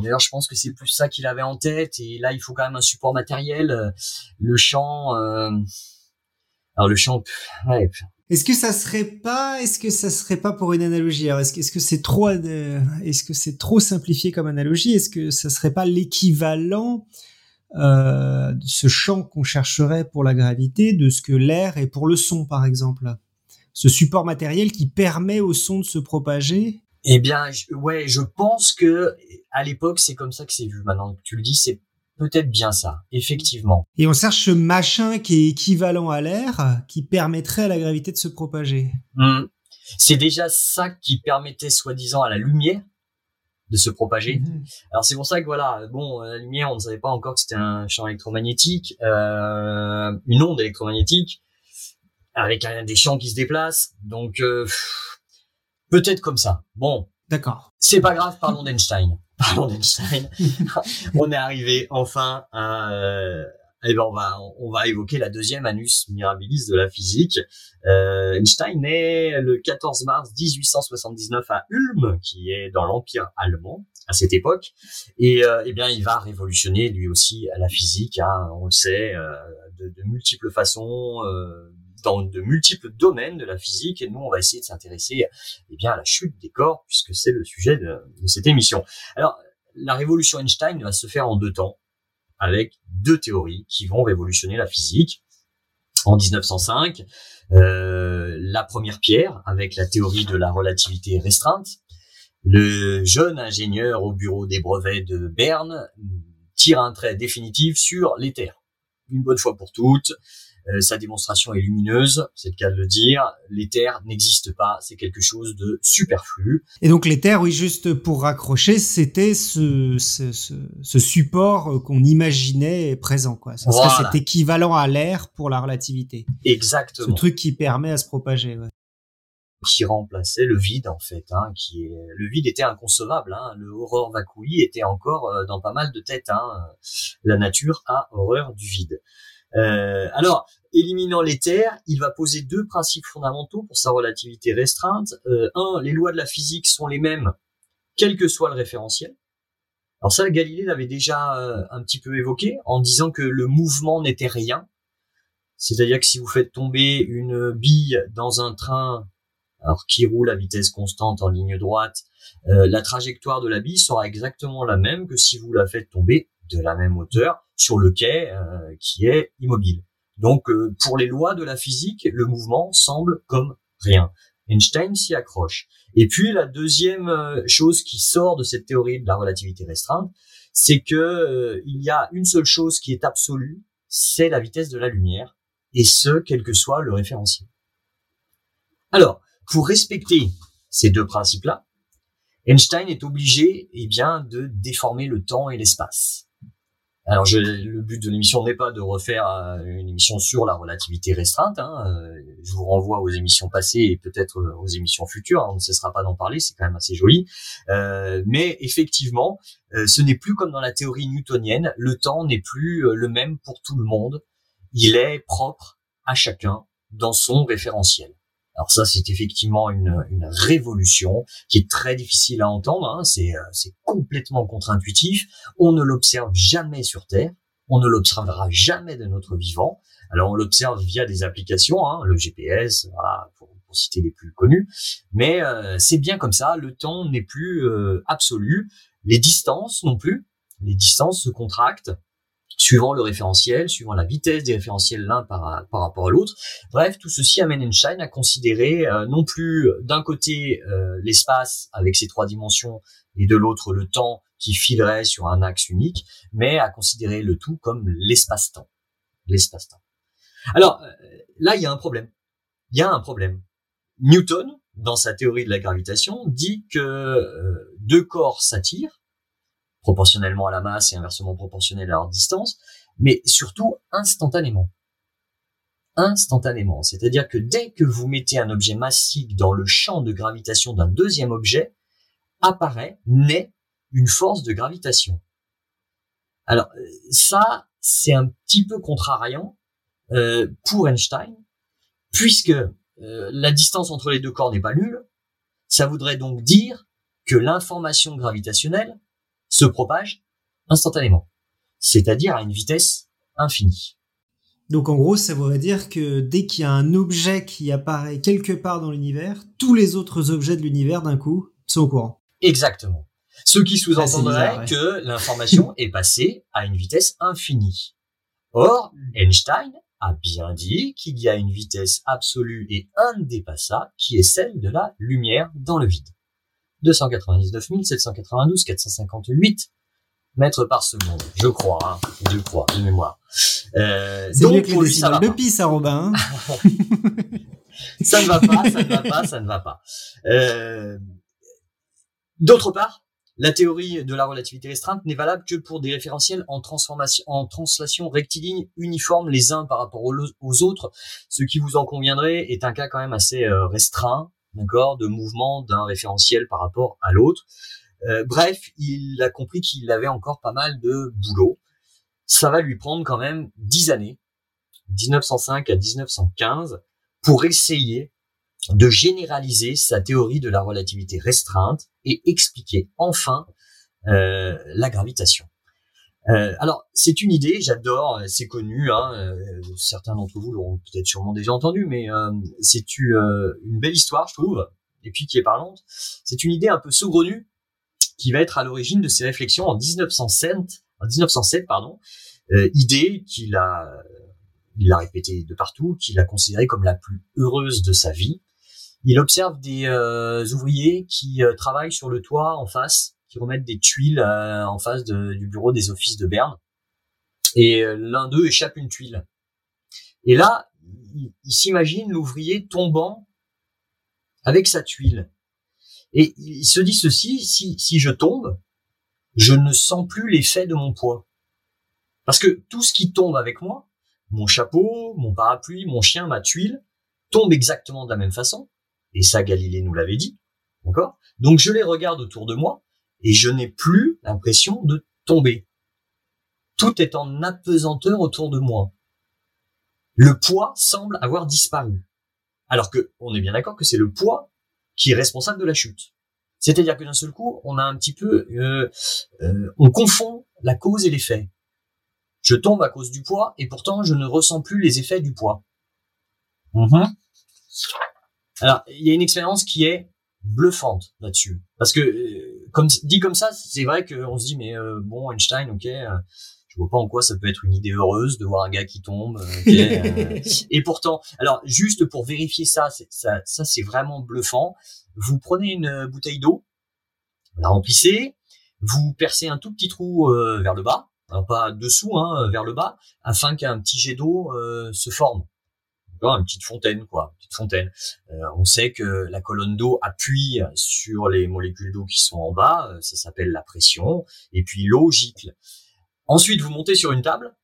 D'ailleurs, je pense que c'est plus ça qu'il avait en tête. Et là, il faut quand même un support matériel. Euh, le champ. Euh... Alors le champ. Ouais. Est-ce que ça serait pas, est-ce que ça serait pas pour une analogie? Alors est-ce que, c'est trop, euh, est-ce que c'est trop simplifié comme analogie? Est-ce que ça serait pas l'équivalent euh, de ce champ qu'on chercherait pour la gravité de ce que l'air est pour le son, par exemple? Ce support matériel qui permet au son de se propager? Eh bien, ouais, je pense que à l'époque, c'est comme ça que c'est vu. Maintenant que tu le dis, c'est peut-être bien ça, effectivement. Et on cherche ce machin qui est équivalent à l'air, qui permettrait à la gravité de se propager. Hmm. C'est déjà ça qui permettait, soi-disant, à la lumière de se propager. Mhm. Alors c'est pour ça que voilà, bon, la lumière, on ne savait pas encore que c'était un champ électromagnétique, euh, une onde électromagnétique, avec des champs qui se déplacent. Donc euh, Peut-être comme ça. Bon. D'accord. C'est pas grave, parlons d'Einstein. D'Einstein. on est arrivé enfin à, euh, eh ben on va on va évoquer la deuxième annus mirabilis de la physique. Euh, Einstein naît le 14 mars 1879 à Ulm, qui est dans l'empire allemand à cette époque, et euh, eh bien il va révolutionner lui aussi la physique. Hein, on le sait euh, de, de, multiples façons. Euh, dans de multiples domaines de la physique et nous on va essayer de s'intéresser eh bien à la chute des corps puisque c'est le sujet de, cette émission. Alors la révolution Einstein va se faire en deux temps avec deux théories qui vont révolutionner la physique. En 1905, euh, la première pierre avec la théorie de la relativité restreinte. Le jeune ingénieur au bureau des brevets de Berne tire un trait définitif sur l'éther. Une bonne fois pour toutes, sa démonstration est lumineuse, c'est le cas de le dire. L'éther n'existe pas, c'est quelque chose de superflu. Et donc l'éther, oui, juste pour raccrocher, c'était ce, ce, ce, support qu'on imaginait présent, quoi. Ça serait cet équivalent à l'air pour la relativité. Exactement. Ce truc qui permet à se propager. Ouais qui remplaçait le vide en fait, hein, qui est le vide était inconcevable, hein, le horreur vacui était encore euh, dans pas mal de têtes, hein, la nature a horreur du vide. Euh, alors, éliminant l'éther, il va poser deux principes fondamentaux pour sa relativité restreinte. Euh, un, les lois de la physique sont les mêmes, quel que soit le référentiel. Alors ça, Galilée l'avait déjà euh, un petit peu évoqué en disant que le mouvement n'était rien. C'est-à-dire que si vous faites tomber une bille dans un train, alors qui roule à vitesse constante en ligne droite, euh, la trajectoire de la bille sera exactement la même que si vous la faites tomber de la même hauteur sur le quai euh, qui est immobile. Donc euh, pour les lois de la physique, le mouvement semble comme rien. Einstein s'y accroche. Et puis la deuxième euh, chose qui sort de cette théorie de la relativité restreinte, c'est que il y a une seule chose qui est absolue, c'est la vitesse de la lumière, et ce quel que soit le référentiel. Alors, pour respecter ces deux principes-là, Einstein est obligé, eh bien, de déformer le temps et l'espace. Alors, le but de l'émission n'est pas de refaire euh, une émission sur la relativité restreinte. Hein, euh, je vous renvoie aux émissions passées et peut-être euh, aux émissions futures. Hein, on ne cessera pas d'en parler, c'est quand même assez joli. Mais effectivement, ce n'est plus comme dans la théorie newtonienne. Le temps n'est plus le même pour tout le monde. Il est propre à chacun dans son référentiel. Alors ça, c'est effectivement une, une, révolution qui est très difficile à entendre. Hein. C'est, euh, c'est complètement contre-intuitif. On ne l'observe jamais sur Terre. On ne l'observera jamais de notre vivant. Alors on l'observe via des applications, hein, le GPS, voilà, pour, pour, citer les plus connus. Mais euh, c'est bien comme ça. Le temps n'est plus euh, absolu. Les distances non plus. Les distances se contractent suivant le référentiel, suivant la vitesse des référentiels l'un par, rapport à l'autre. Bref, tout ceci amène Einstein à considérer euh, non plus d'un côté euh, l'espace avec ses trois dimensions et de l'autre le temps qui filerait sur un axe unique, mais à considérer le tout comme l'espace-temps. L'espace-temps. Alors euh, là, il y a un problème. Il y a un problème. Newton, dans sa théorie de la gravitation, dit que deux corps s'attirent proportionnellement à la masse et inversement proportionnel à leur distance, mais surtout instantanément. Instantanément. C'est-à-dire que dès que vous mettez un objet massique dans le champ de gravitation d'un deuxième objet, apparaît, naît une force de gravitation. Alors ça, c'est un petit peu contrariant euh, pour Einstein, puisque euh, la distance entre les deux corps n'est pas nulle. Ça voudrait donc dire que l'information gravitationnelle se propage instantanément, c'est-à-dire à une vitesse infinie. Donc en gros, ça voudrait dire que dès qu'il y a un objet qui apparaît quelque part dans l'univers, tous les autres objets de l'univers d'un coup sont au courant. Exactement. Ce qui sous-entendrait que l'information est passée à une vitesse infinie. Or, Einstein a bien dit qu'il y a une vitesse absolue et indépassable qui est celle de la lumière dans le vide. 299 792 458 mètres par seconde, je crois, hein, je crois, de mémoire. Euh, c'est mieux que les décimales de pi, ça, Robin. Hein. ça ne va pas, ça ne va pas, ça ne va pas. Euh, D'autre part, la théorie de la relativité restreinte n'est valable que pour des référentiels en transformation, en translation rectiligne uniformes les uns par rapport aux, autres. Ce qui vous en conviendrait est un cas quand même assez euh, restreint de mouvement d'un référentiel par rapport à l'autre. Euh, bref, il a compris qu'il avait encore pas mal de boulot. Ça va lui prendre quand même dix années, 1905 à 1915, pour essayer de généraliser sa théorie de la relativité restreinte et expliquer enfin euh, la gravitation. Euh, alors, c'est une idée, j'adore, c'est connu, hein, euh, certains d'entre vous l'auront peut-être sûrement déjà entendu, mais euh, c'est une belle histoire, je trouve, et puis qui est parlante. C'est une idée un peu saugrenue qui va être à l'origine de ses réflexions en 1907, en 1907 pardon, idée qu'il a, il l'a répétée de partout, qu'il a considérée comme la plus heureuse de sa vie. Il observe des ouvriers qui travaillent sur le toit en face qui remettent des tuiles euh, en face du bureau des offices de Berne. Et euh, l'un d'eux échappe une tuile. Et là, il, s'imagine l'ouvrier tombant avec sa tuile. Et il se dit ceci, si, si je tombe, je ne sens plus l'effet de mon poids. Parce que tout ce qui tombe avec moi, mon chapeau, mon parapluie, mon chien, ma tuile, tombe exactement de la même façon. Et ça, Galilée nous l'avait dit. D'accord? Donc je les regarde autour de moi et je n'ai plus l'impression de tomber. Tout est en apesanteur autour de moi. Le poids semble avoir disparu. Alors que, on est bien d'accord que c'est le poids qui est responsable de la chute. C'est-à-dire que d'un seul coup, on a un petit peu, euh, euh, on confond la cause et l'effet. Je tombe à cause du poids et pourtant je ne ressens plus les effets du poids. Mm-hmm. Alors, il y a une expérience qui est bluffante là-dessus. Parce que, euh, comme dit comme ça, c'est vrai qu'on se dit, mais euh, bon, Einstein, ok, euh, je vois pas en quoi ça peut être une idée heureuse de voir un gars qui tombe. et pourtant, alors juste pour vérifier ça, ça, ça c'est vraiment bluffant. Vous prenez une bouteille d'eau, vous la remplissez, vous percez un tout petit trou vers le bas, alors pas dessous, hein, vers le bas, afin qu'un petit jet d'eau se forme. Une petite fontaine, quoi, une petite fontaine. Euh, on sait que la colonne d'eau appuie sur les molécules d'eau qui sont en bas, euh, ça s'appelle la pression, et puis l'eau gicle. Ensuite, vous montez sur une table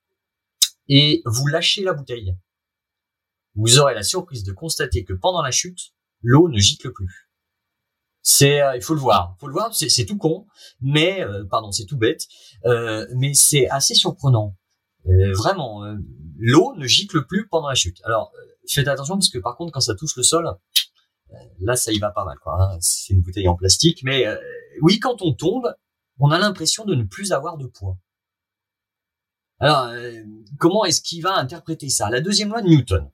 et vous lâchez la bouteille. Vous aurez la surprise de constater que pendant la chute, l'eau ne gicle plus. C'est, euh, il faut le voir, il faut le voir, c'est tout con, mais pardon, c'est tout bête, mais c'est assez surprenant. vraiment, l'eau ne gicle plus pendant la chute. Alors, euh, faites attention parce que par contre, quand ça touche le sol, euh, là, ça y va pas mal. quoi. Hein. C'est une bouteille en plastique, mais euh, oui, quand on tombe, on a l'impression de ne plus avoir de poids. Alors, comment est-ce qu'il va interpréter ça? La deuxième loi de Newton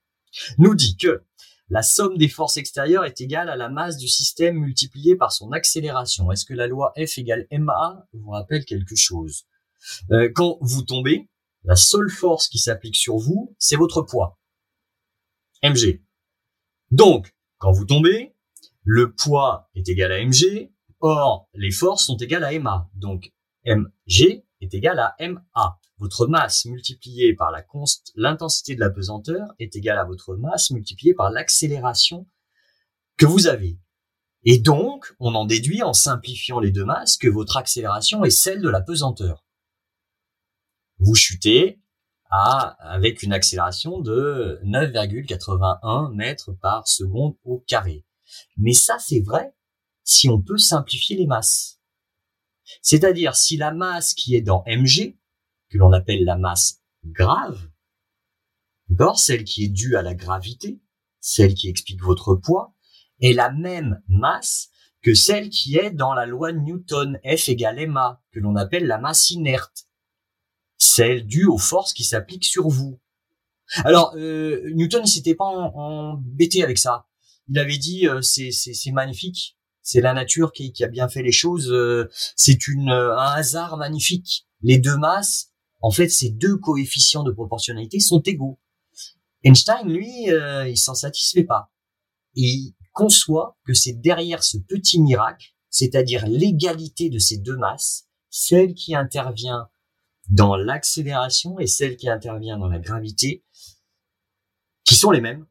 nous dit que la somme des forces extérieures est égale à la masse du système multipliée par son accélération. Est-ce que la loi F égale ma vous rappelle quelque chose? Quand vous tombez, la seule force qui s'applique sur vous, c'est votre poids. mg. Donc, quand vous tombez, le poids est égal à mg, or les forces sont égales à ma. Donc, mg est égal à ma. Votre masse multipliée par la l'intensité de la pesanteur est égale à votre masse multipliée par l'accélération que vous avez. Et donc, on en déduit en simplifiant les deux masses que votre accélération est celle de la pesanteur vous chutez à, avec une accélération de 9,81 mètres par seconde au carré. Mais ça, c'est vrai si on peut simplifier les masses. C'est-à-dire si la masse qui est dans mg, que l'on appelle la masse grave, d'or celle qui est due à la gravité, celle qui explique votre poids, est la même masse que celle qui est dans la loi Newton, F égale ma, que l'on appelle la masse inerte celle due aux forces qui s'appliquent sur vous. Alors, euh, Newton, il s'était pas embêté avec ça. Il avait dit, euh, c'est, magnifique, c'est la nature qui, a bien fait les choses, euh, c'est une, un hasard magnifique. Les deux masses, en fait, ces deux coefficients de proportionnalité sont égaux. Einstein, lui, il s'en satisfait pas. Il conçoit que c'est derrière ce petit miracle, c'est-à-dire l'égalité de ces deux masses, celle qui intervient dans l'accélération et celle qui intervient dans la gravité, qui sont les mêmes,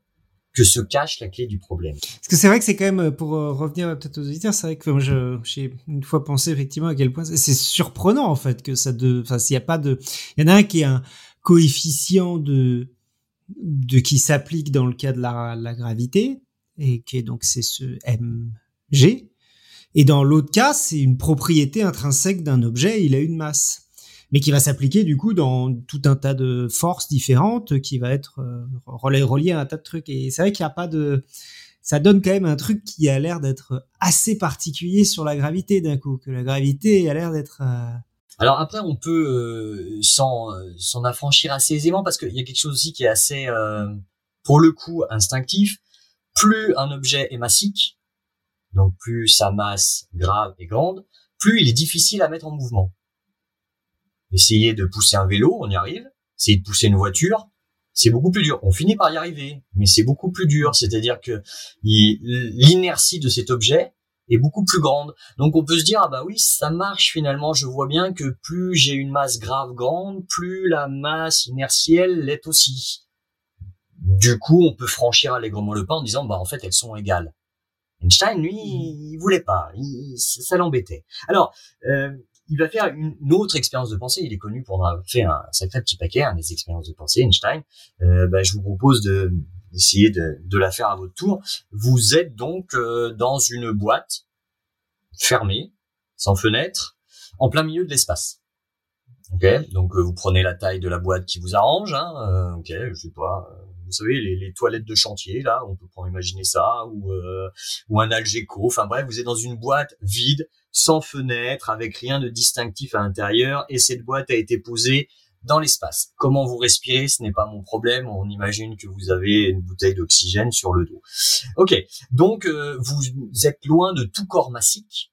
que se cache la clé du problème. Parce que c'est vrai que c'est quand même, pour euh, revenir peut-être aux auditeurs, c'est vrai que moi, j'ai une fois pensé effectivement à quel point c'est surprenant en fait que ça de, enfin s'il n'y a pas de, il y en a un qui est un coefficient de de qui s'applique dans le cas de la, la gravité et qui est donc c'est ce mg et dans l'autre cas c'est une propriété intrinsèque d'un objet, il a une masse mais qui va s'appliquer du coup dans tout un tas de forces différentes, qui va être euh, relié à un tas de trucs. Et c'est vrai qu'il n'y a pas de, ça donne quand même un truc qui a l'air d'être assez particulier sur la gravité d'un coup, que la gravité a l'air d'être. Euh, Alors après, on peut euh, s'en s'en affranchir assez aisément parce qu'il y a quelque chose aussi qui est assez, pour le coup, instinctif. Plus un objet est massique, donc plus sa masse grave et grande, plus il est difficile à mettre en mouvement. Essayer de pousser un vélo, on y arrive. Essayer de pousser une voiture, c'est beaucoup plus dur. On finit par y arriver, mais c'est beaucoup plus dur. C'est-à-dire que l'inertie de cet objet est beaucoup plus grande. Donc on peut se dire ah bah oui ça marche finalement. Je vois bien que plus j'ai une masse grave grande, plus la masse inertielle l'est aussi. Du coup on peut franchir allègrement le pas en disant bah en fait elles sont égales. Einstein lui il voulait pas, ça l'embêtait. Alors euh, il va faire une, autre expérience de pensée. Il est connu pour avoir fait un sacré petit paquet, hein, des expériences de pensée, Einstein. Euh, bah, je vous propose de d'essayer de, de, la faire à votre tour. Vous êtes donc euh, dans une boîte fermée, sans fenêtre, en plein milieu de l'espace. Ok, donc euh, vous prenez la taille de la boîte qui vous arrange. Hein, euh, ok, je sais pas. vous savez les, les, toilettes de chantier là, on peut imaginer ça, ou ou un Algeco. Enfin bref, vous êtes dans une boîte vide, sans fenêtre, avec rien de distinctif à l'intérieur, et cette boîte a été posée dans l'espace. Comment vous respirez, ce n'est pas mon problème. On imagine que vous avez une bouteille d'oxygène sur le dos. Ok, donc euh, vous êtes loin de tout corps massique.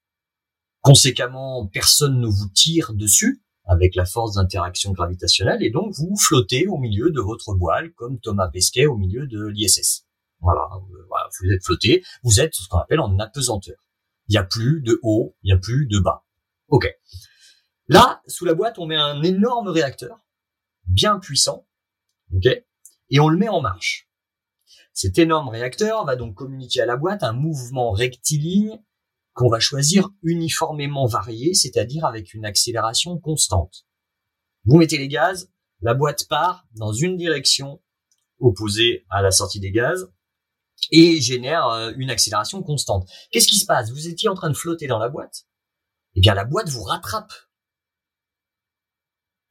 Conséquemment, personne ne vous tire dessus avec la force d'interaction gravitationnelle, et donc vous flottez au milieu de votre voile, comme Thomas Pesquet au milieu de l'ISS. Voilà, voilà, vous êtes flotté, vous êtes ce qu'on appelle en apesanteur. Il n'y a plus de haut, il n'y a plus de bas. Ok. Là, sous la boîte, on met un énorme réacteur, bien puissant, ok, et on le met en marche. Cet énorme réacteur va donc communiquer à la boîte un mouvement rectiligne qu'on va choisir uniformément varié, c'est-à-dire avec une accélération constante. Vous mettez les gaz, la boîte part dans une direction opposée à la sortie des gaz et génère euh, une accélération constante. Qu'est-ce qui se passe? Vous étiez en train de flotter dans la boîte? Eh bien, la boîte vous rattrape.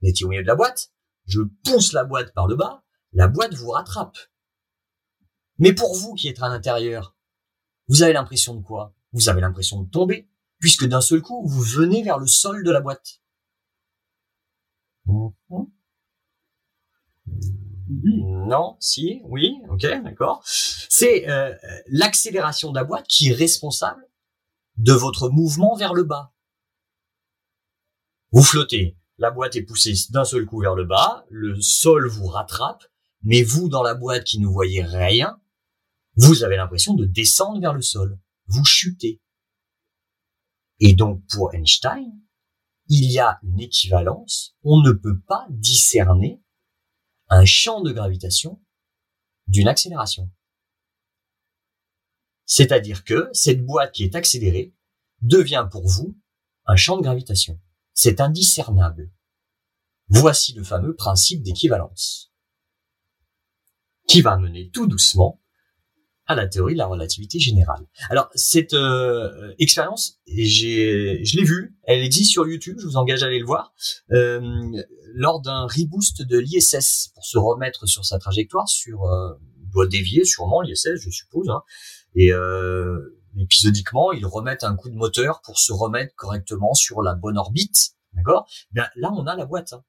Vous étiez au milieu de la boîte, je pousse la boîte par le bas, la boîte vous rattrape. Mais pour vous qui êtes à l'intérieur, vous avez l'impression de quoi? Vous avez l'impression de tomber, puisque d'un seul coup, vous venez vers le sol de la boîte. Mhm. Non, si, oui, ok, d'accord. C'est euh, l'accélération de la boîte qui est responsable de votre mouvement vers le bas. Vous flottez, la boîte est poussée d'un seul coup vers le bas, le sol vous rattrape, mais vous, dans la boîte qui ne voyez rien, vous avez l'impression de descendre vers le sol. Vous chutez. Et donc, pour Einstein, il y a une équivalence. On ne peut pas discerner un champ de gravitation d'une accélération. C'est-à-dire que cette boîte qui est accélérée devient pour vous un champ de gravitation. C'est indiscernable. Voici le fameux principe d'équivalence qui va mener tout doucement à la théorie de la relativité générale. Alors cette euh, expérience, je l'ai vue, elle existe sur YouTube, je vous engage à aller le voir, euh, lors d'un reboost de l'ISS pour se remettre sur sa trajectoire, sur euh, doit dévier sûrement l'ISS, je suppose, hein, et euh, épisodiquement ils remettent un coup de moteur pour se remettre correctement sur la bonne orbite, d'accord? Bien là on a la boîte, hein.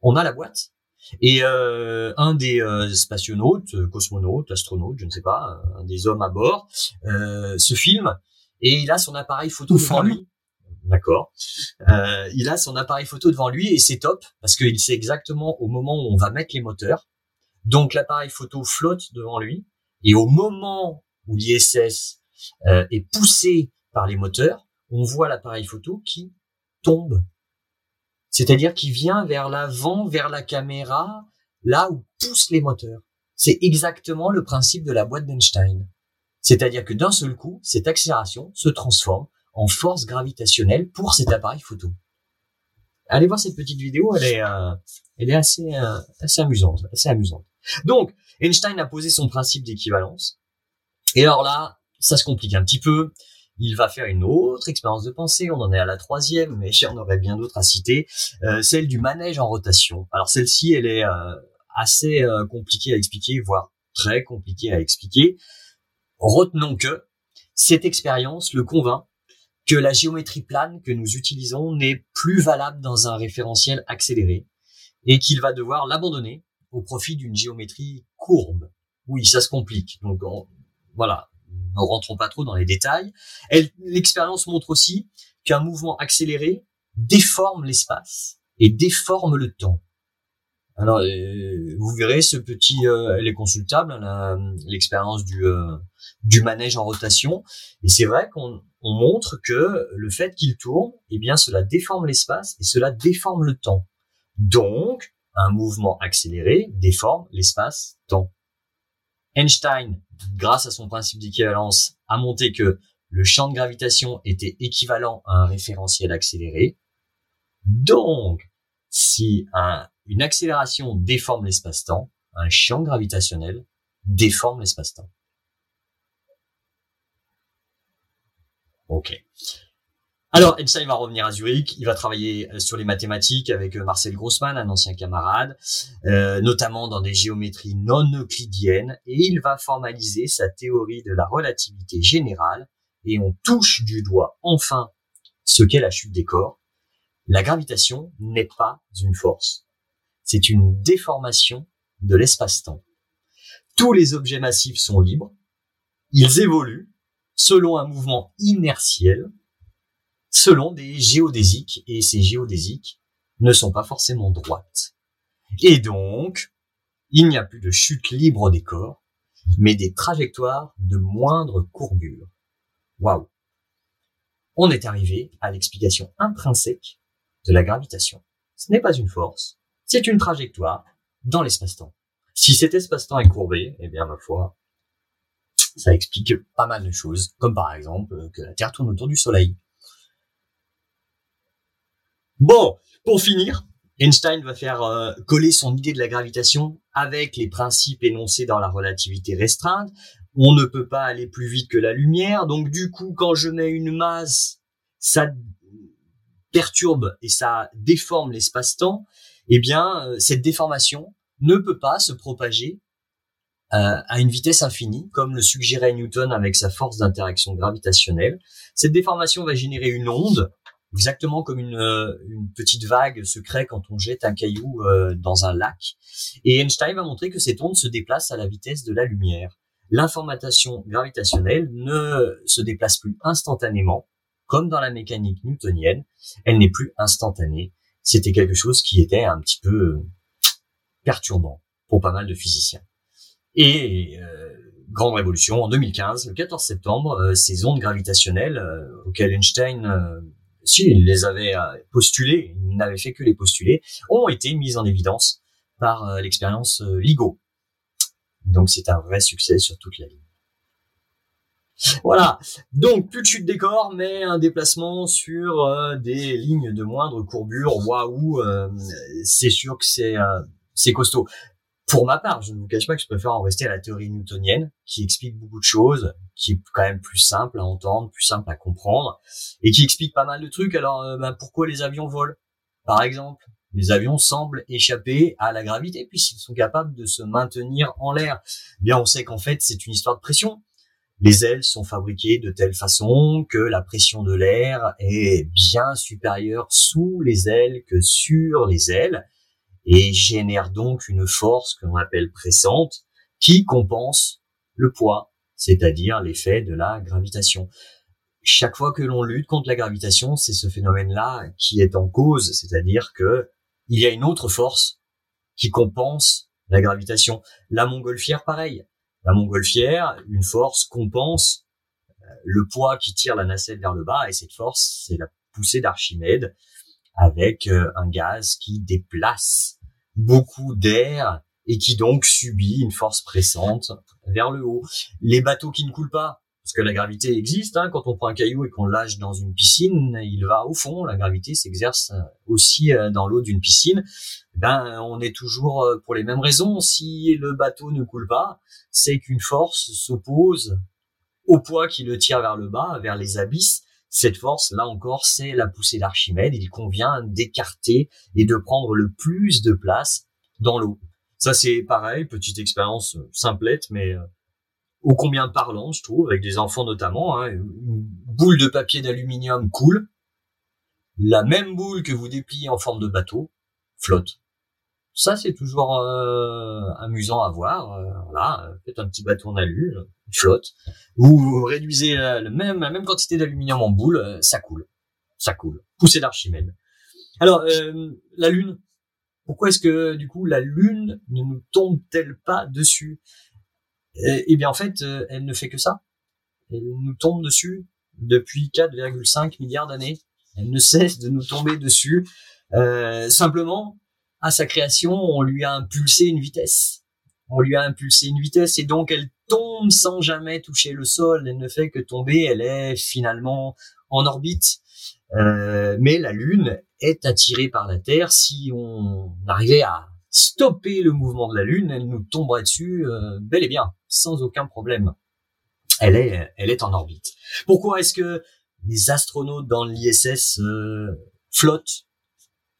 on a la boîte et euh, un des euh, spationautes, euh, cosmonautes, astronautes, je ne sais pas, un des hommes à bord, euh, se filme et il a son appareil photo devant lui. D'accord. Euh, il a son appareil photo devant lui et c'est top parce qu'il sait exactement au moment où on va mettre les moteurs. Donc l'appareil photo flotte devant lui et au moment où l'ISS euh, est poussé par les moteurs, on voit l'appareil photo qui tombe c'est-à-dire qu'il vient vers l'avant, vers la caméra, là où poussent les moteurs. C'est exactement le principe de la boîte d'Einstein. C'est-à-dire que d'un seul coup, cette accélération se transforme en force gravitationnelle pour cet appareil photo. Allez voir cette petite vidéo, elle est, euh, elle est assez, euh, assez amusante, assez amusante. Donc, Einstein a posé son principe d'équivalence. Et alors là, ça se complique un petit peu il va faire une autre expérience de pensée, on en est à la troisième, mais j'en aurait bien d'autres à citer, euh, celle du manège en rotation. Alors celle-ci, elle est euh, assez euh, compliquée à expliquer, voire très compliquée à expliquer. Retenons que cette expérience le convainc que la géométrie plane que nous utilisons n'est plus valable dans un référentiel accéléré et qu'il va devoir l'abandonner au profit d'une géométrie courbe. Oui, ça se complique. Donc voilà, ne rentrons pas trop dans les détails. L'expérience montre aussi qu'un mouvement accéléré déforme l'espace et déforme le temps. Alors, euh, vous verrez, ce petit, euh, elle est consultable, hein, l'expérience du, euh, manège en rotation. Et c'est vrai qu'on on montre que le fait qu'il tourne, eh bien, cela déforme l'espace et cela déforme le temps. Donc, un mouvement accéléré déforme l'espace-temps. Einstein grâce à son principe d'équivalence, a monté que le champ de gravitation était équivalent à un référentiel accéléré. Donc, si une accélération déforme l'espace-temps, un champ gravitationnel déforme l'espace-temps. Ok. Alors, Einstein va revenir à Zurich, il va travailler euh, sur les mathématiques avec euh, Marcel Grossman, un ancien camarade, euh, notamment dans des géométries non euclidiennes, et il va formaliser sa théorie de la relativité générale, et on touche du doigt enfin ce qu'est la chute des corps. La gravitation n'est pas une force, c'est une déformation de l'espace-temps. Tous les objets massifs sont libres, ils évoluent selon un mouvement inertiel, selon des géodésiques, et ces géodésiques ne sont pas forcément droites. Et donc, il n'y a plus de chute libre des corps, mais des trajectoires de moindre courbure. Waouh On est arrivé à l'explication intrinsèque de la gravitation. Ce n'est pas une force, c'est une trajectoire dans l'espace-temps. Si cet espace-temps est courbé, eh bien, ma foi, Ça explique pas mal de choses, comme par exemple que la Terre tourne autour du Soleil. Bon, pour finir, Einstein va faire euh, coller son idée de la gravitation avec les principes énoncés dans la relativité restreinte. On ne peut pas aller plus vite que la lumière, donc du coup, quand je mets une masse, ça perturbe et ça déforme l'espace-temps. Eh bien, euh, cette déformation ne peut pas se propager euh, à une vitesse infinie, comme le suggérait Newton avec sa force d'interaction gravitationnelle. Cette déformation va générer une onde exactement comme une, euh, une, petite vague se crée quand on jette un caillou euh, dans un lac. Et Einstein va montrer que cette onde se déplace à la vitesse de la lumière. L'information gravitationnelle ne se déplace plus instantanément, comme dans la mécanique newtonienne. Elle n'est plus instantanée. C'était quelque chose qui était un petit peu euh, perturbant pour pas mal de physiciens. Et grande révolution en 2015, le 14 septembre, ces ondes gravitationnelles auxquelles Einstein si les avait euh, postulés, il n'avait fait que les postuler, ont été mises en évidence par euh, l'expérience euh, LIGO. Donc c'est un vrai succès sur toute la ligne. Voilà, donc plus de chute décor, mais un déplacement sur des lignes de moindre courbure. Waouh, c'est sûr que c'est c'est costaud. Pour ma part, je ne vous cache pas que je préfère en rester à la théorie newtonienne, qui explique beaucoup de choses, qui est quand même plus simple à entendre, plus simple à comprendre, et qui explique pas mal de trucs. Alors, euh, ben, pourquoi les avions volent? Par exemple, les avions semblent échapper à la gravité puisqu'ils sont capables de se maintenir en l'air. Bien, on sait qu'en fait, c'est une histoire de pression. Les ailes sont fabriquées de telle façon que la pression de l'air est bien supérieure sous les ailes que sur les ailes et génère donc une force que l'on appelle pressante qui compense le poids, c'est-à-dire l'effet de la gravitation. Chaque fois que l'on lutte contre la gravitation, c'est ce phénomène-là qui est en cause, c'est-à-dire que il y a une autre force qui compense la gravitation. La montgolfière, pareil. La montgolfière, une force compense euh, le poids qui tire la nacelle vers le bas, et cette force, c'est la poussée d'Archimède avec euh, un gaz qui déplace beaucoup d'air et qui donc subit une force pressante vers le haut. Les bateaux qui ne coulent pas, parce que la gravité existe, hein, quand on prend un caillou et qu'on lâche dans une piscine, il va au fond, la gravité s'exerce euh, aussi euh, dans l'eau d'une piscine. Ben, on est toujours pour les mêmes raisons. Si le bateau ne coule pas, c'est qu'une force s'oppose au poids qui le tire vers le bas, vers les abysses, cette force, là encore, c'est la poussée d'Archimède. Il convient d'écarter et de prendre le plus de place dans l'eau. Ça, c'est pareil, petite expérience euh, simplette, mais euh, ô combien parlant, je trouve, avec des enfants notamment. Hein. une boule de papier d'aluminium coule. La même boule que vous dépliez en forme de bateau flotte. Ça, c'est toujours euh, amusant à voir. Euh, voilà, faites un petit bateau en alu, euh, flotte. Vous réduisez la, même, la même quantité d'aluminium en boule, ça coule. Ça coule. Poussée d'Archimède. Alors, la Lune. Pourquoi est-ce que, du coup, la Lune ne nous tombe-t-elle pas dessus? Eh bien, en fait, elle ne fait que ça. Elle nous tombe dessus depuis 4,5 milliards d'années. Elle ne cesse de nous tomber dessus. simplement, à sa création, on lui a impulsé une vitesse. On lui a impulsé une vitesse et donc elle tombe sans jamais toucher le sol. Elle ne fait que tomber. Elle est finalement en orbite. Euh, mais la Lune est attirée par la Terre. Si on arrivait à stopper le mouvement de la Lune, elle nous tomberait dessus euh, bel et bien, sans aucun problème. Elle est, elle est en orbite. Pourquoi est-ce que les astronautes dans l'ISS euh, flottent?